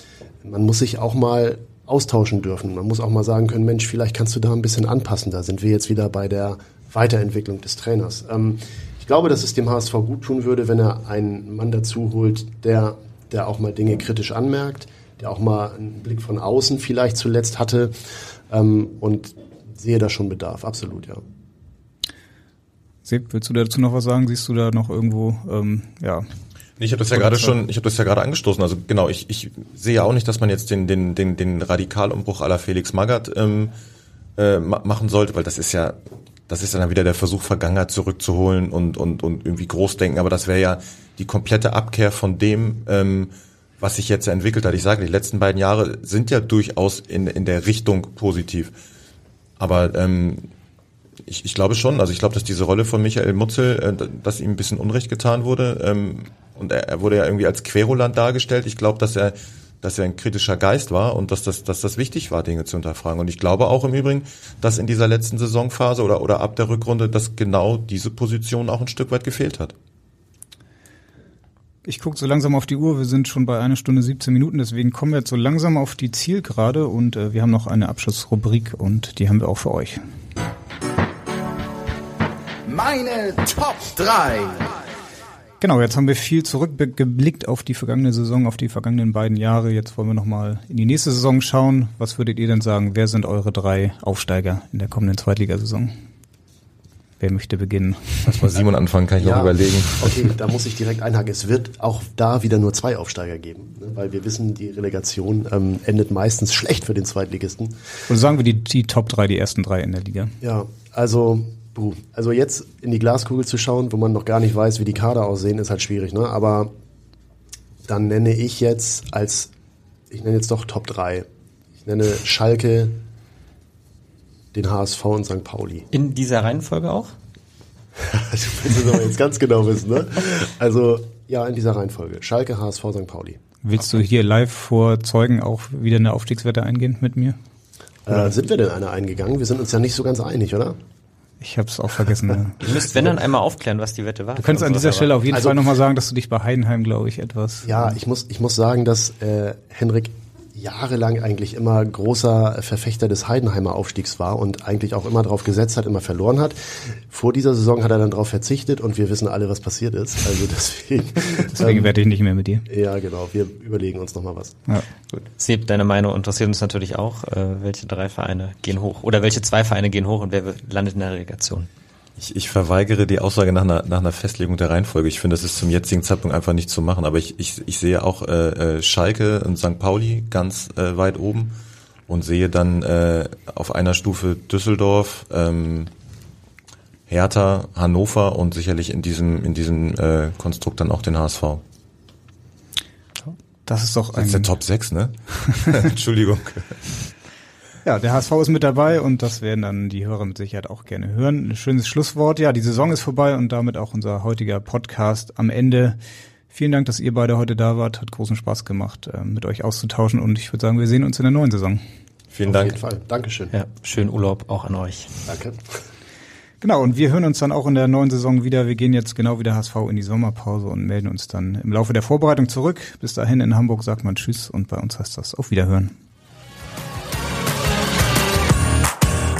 man muss sich auch mal austauschen dürfen. Man muss auch mal sagen können, Mensch, vielleicht kannst du da ein bisschen anpassen. Da sind wir jetzt wieder bei der Weiterentwicklung des Trainers. Ähm, ich glaube, dass es dem HSV gut tun würde, wenn er einen Mann dazu holt, der, der auch mal Dinge kritisch anmerkt, auch mal einen Blick von außen vielleicht zuletzt hatte ähm, und sehe da schon Bedarf, absolut, ja. Seb, willst du dazu noch was sagen? Siehst du da noch irgendwo, ähm, ja, ich habe das ja gerade schon, ich habe das ja gerade angestoßen. Also genau, ich, ich sehe ja auch nicht, dass man jetzt den den den den Radikalumbruch aller Felix Magath ähm, äh, machen sollte, weil das ist ja das ist dann wieder der Versuch Vergangenheit zurückzuholen und und und irgendwie Großdenken. Aber das wäre ja die komplette Abkehr von dem, ähm, was sich jetzt entwickelt hat. Ich sage, die letzten beiden Jahre sind ja durchaus in, in der Richtung positiv. Aber ähm, ich, ich glaube schon, also ich glaube, dass diese Rolle von Michael Mutzel, äh, dass ihm ein bisschen Unrecht getan wurde, ähm, und er, er wurde ja irgendwie als Querulant dargestellt. Ich glaube, dass er dass er ein kritischer Geist war und dass das, dass das wichtig war, Dinge zu hinterfragen. Und ich glaube auch im Übrigen, dass in dieser letzten Saisonphase oder, oder ab der Rückrunde, dass genau diese Position auch ein Stück weit gefehlt hat. Ich gucke so langsam auf die Uhr. Wir sind schon bei einer Stunde 17 Minuten, deswegen kommen wir jetzt so langsam auf die Zielgerade und äh, wir haben noch eine Abschlussrubrik und die haben wir auch für euch. Meine Top 3. Genau, jetzt haben wir viel zurückgeblickt auf die vergangene Saison, auf die vergangenen beiden Jahre. Jetzt wollen wir nochmal in die nächste Saison schauen. Was würdet ihr denn sagen? Wer sind eure drei Aufsteiger in der kommenden Zweitligasaison? Wer möchte beginnen? Lass mal Simon anfangen, kann ich ja, noch überlegen. Okay, da muss ich direkt einhaken. Es wird auch da wieder nur zwei Aufsteiger geben, ne? weil wir wissen, die Relegation ähm, endet meistens schlecht für den Zweitligisten. Und sagen wir die, die Top drei, die ersten drei in der Liga. Ja, also Puh. Also jetzt in die Glaskugel zu schauen, wo man noch gar nicht weiß, wie die Kader aussehen, ist halt schwierig. Ne? Aber dann nenne ich jetzt als, ich nenne jetzt doch Top 3. Ich nenne Schalke, den HSV und St. Pauli. In dieser Reihenfolge auch? du willst es aber jetzt ganz genau wissen, ne? Also, ja, in dieser Reihenfolge. Schalke, HSV, St. Pauli. Willst du hier live vor Zeugen auch wieder eine Aufstiegswette eingehen mit mir? Äh, sind wir denn eine eingegangen? Wir sind uns ja nicht so ganz einig, oder? Ich habe es auch vergessen. Ja. Du müsst, wenn dann einmal aufklären, was die Wette war. Du könntest an dieser Stelle auf jeden also, Fall nochmal sagen, dass du dich bei Heidenheim, glaube ich, etwas. Ja, ich muss, ich muss sagen, dass äh, Henrik jahrelang eigentlich immer großer Verfechter des Heidenheimer Aufstiegs war und eigentlich auch immer darauf gesetzt hat, immer verloren hat. Vor dieser Saison hat er dann darauf verzichtet und wir wissen alle, was passiert ist. Also deswegen. deswegen ähm, werde ich nicht mehr mit dir. Ja, genau. Wir überlegen uns nochmal was. Ja. Gut. Seb, deine Meinung interessiert uns natürlich auch. Äh, welche drei Vereine gehen hoch? Oder welche zwei Vereine gehen hoch und wer landet in der Relegation? Ich, ich verweigere die Aussage nach einer, nach einer Festlegung der Reihenfolge. Ich finde, das ist zum jetzigen Zeitpunkt einfach nicht zu machen. Aber ich, ich, ich sehe auch äh, äh, Schalke und St. Pauli ganz äh, weit oben und sehe dann äh, auf einer Stufe Düsseldorf, ähm, Hertha, Hannover und sicherlich in diesem in diesem äh, Konstrukt dann auch den HSV. Das ist doch ein... Das ist der Top 6, ne? Entschuldigung. Ja, der HSV ist mit dabei und das werden dann die Hörer mit Sicherheit auch gerne hören. Ein schönes Schlusswort. Ja, die Saison ist vorbei und damit auch unser heutiger Podcast am Ende. Vielen Dank, dass ihr beide heute da wart. Hat großen Spaß gemacht, äh, mit euch auszutauschen und ich würde sagen, wir sehen uns in der neuen Saison. Vielen Auf Dank. Auf jeden Fall. Dankeschön. Ja, schönen Urlaub auch an euch. Danke. Genau, und wir hören uns dann auch in der neuen Saison wieder. Wir gehen jetzt genau wie der HSV in die Sommerpause und melden uns dann im Laufe der Vorbereitung zurück. Bis dahin in Hamburg sagt man Tschüss und bei uns heißt das auf Wiederhören.